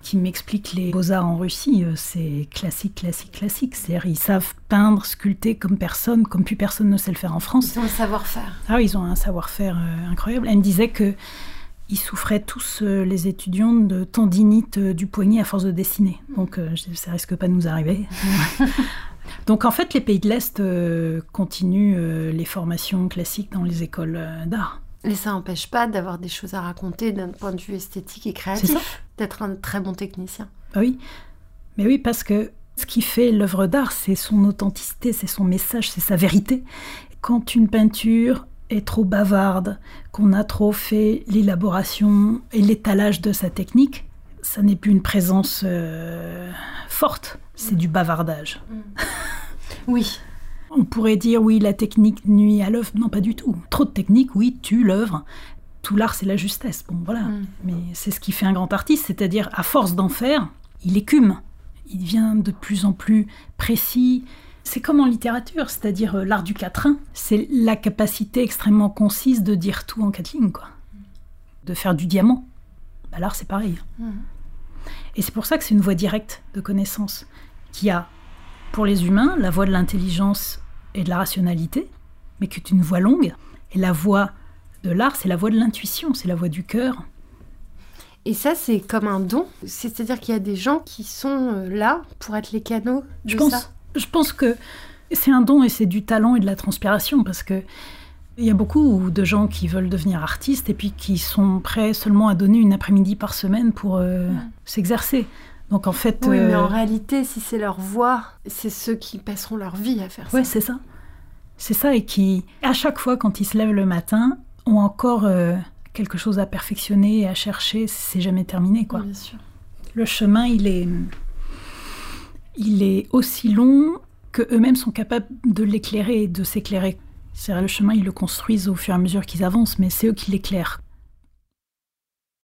qui m'explique les beaux-arts en Russie, euh, c'est classique, classique, classique. C'est-à-dire ils savent peindre, sculpter comme personne, comme plus personne ne sait le faire en France. Ils ont un savoir-faire. Ah oui, ils ont un savoir-faire euh, incroyable. Elle me disait que ils souffraient tous, euh, les étudiants, de tendinite euh, du poignet à force de dessiner. Donc euh, ça risque pas de nous arriver. *laughs* Donc en fait, les pays de l'Est continuent les formations classiques dans les écoles d'art. Et ça n'empêche pas d'avoir des choses à raconter d'un point de vue esthétique et créatif, d'être un très bon technicien. Bah oui, mais oui, parce que Ce qui fait l'œuvre d'art, c'est son authenticité, c'est son message, c'est sa vérité. Quand une peinture est trop bavarde, qu'on a trop fait l'élaboration et l'étalage de sa technique, ça n'est plus une présence euh, forte, c'est du bavardage. Oui. On pourrait dire oui, la technique nuit à l'œuvre. Non, pas du tout. Trop de technique, oui, tue l'œuvre. Tout l'art, c'est la justesse. Bon, voilà. Mm. Mais c'est ce qui fait un grand artiste, c'est-à-dire, à force d'en faire, il écume. Il devient de plus en plus précis. C'est comme en littérature, c'est-à-dire euh, l'art du quatrain. C'est la capacité extrêmement concise de dire tout en quatre lignes, quoi. De faire du diamant. Bah, l'art, c'est pareil. Mm. Et c'est pour ça que c'est une voie directe de connaissance qui a, pour les humains, la voie de l'intelligence et de la rationalité, mais qui est une voie longue. Et la voie de l'art, c'est la voie de l'intuition, c'est la voie du cœur. Et ça, c'est comme un don. C'est-à-dire qu'il y a des gens qui sont euh, là pour être les canaux de Je pense, ça? Je pense que c'est un don et c'est du talent et de la transpiration parce que il y a beaucoup de gens qui veulent devenir artistes et puis qui sont prêts seulement à donner une après-midi par semaine pour euh, s'exercer. Donc en fait, Oui, mais euh, en réalité, si c'est leur voix, c'est ceux qui passeront leur vie à faire ça. Ouais, c'est ça. C'est ça, et qui, à chaque fois, quand ils se lèvent le matin, ont encore euh, quelque chose à perfectionner et à chercher. C'est jamais terminé, quoi. Bien sûr. Le chemin, il est, il est aussi long que eux-mêmes sont capables de l'éclairer et de s'éclairer. C'est-à-dire, le chemin, ils le construisent au fur et à mesure qu'ils avancent, mais c'est eux qui l'éclairent.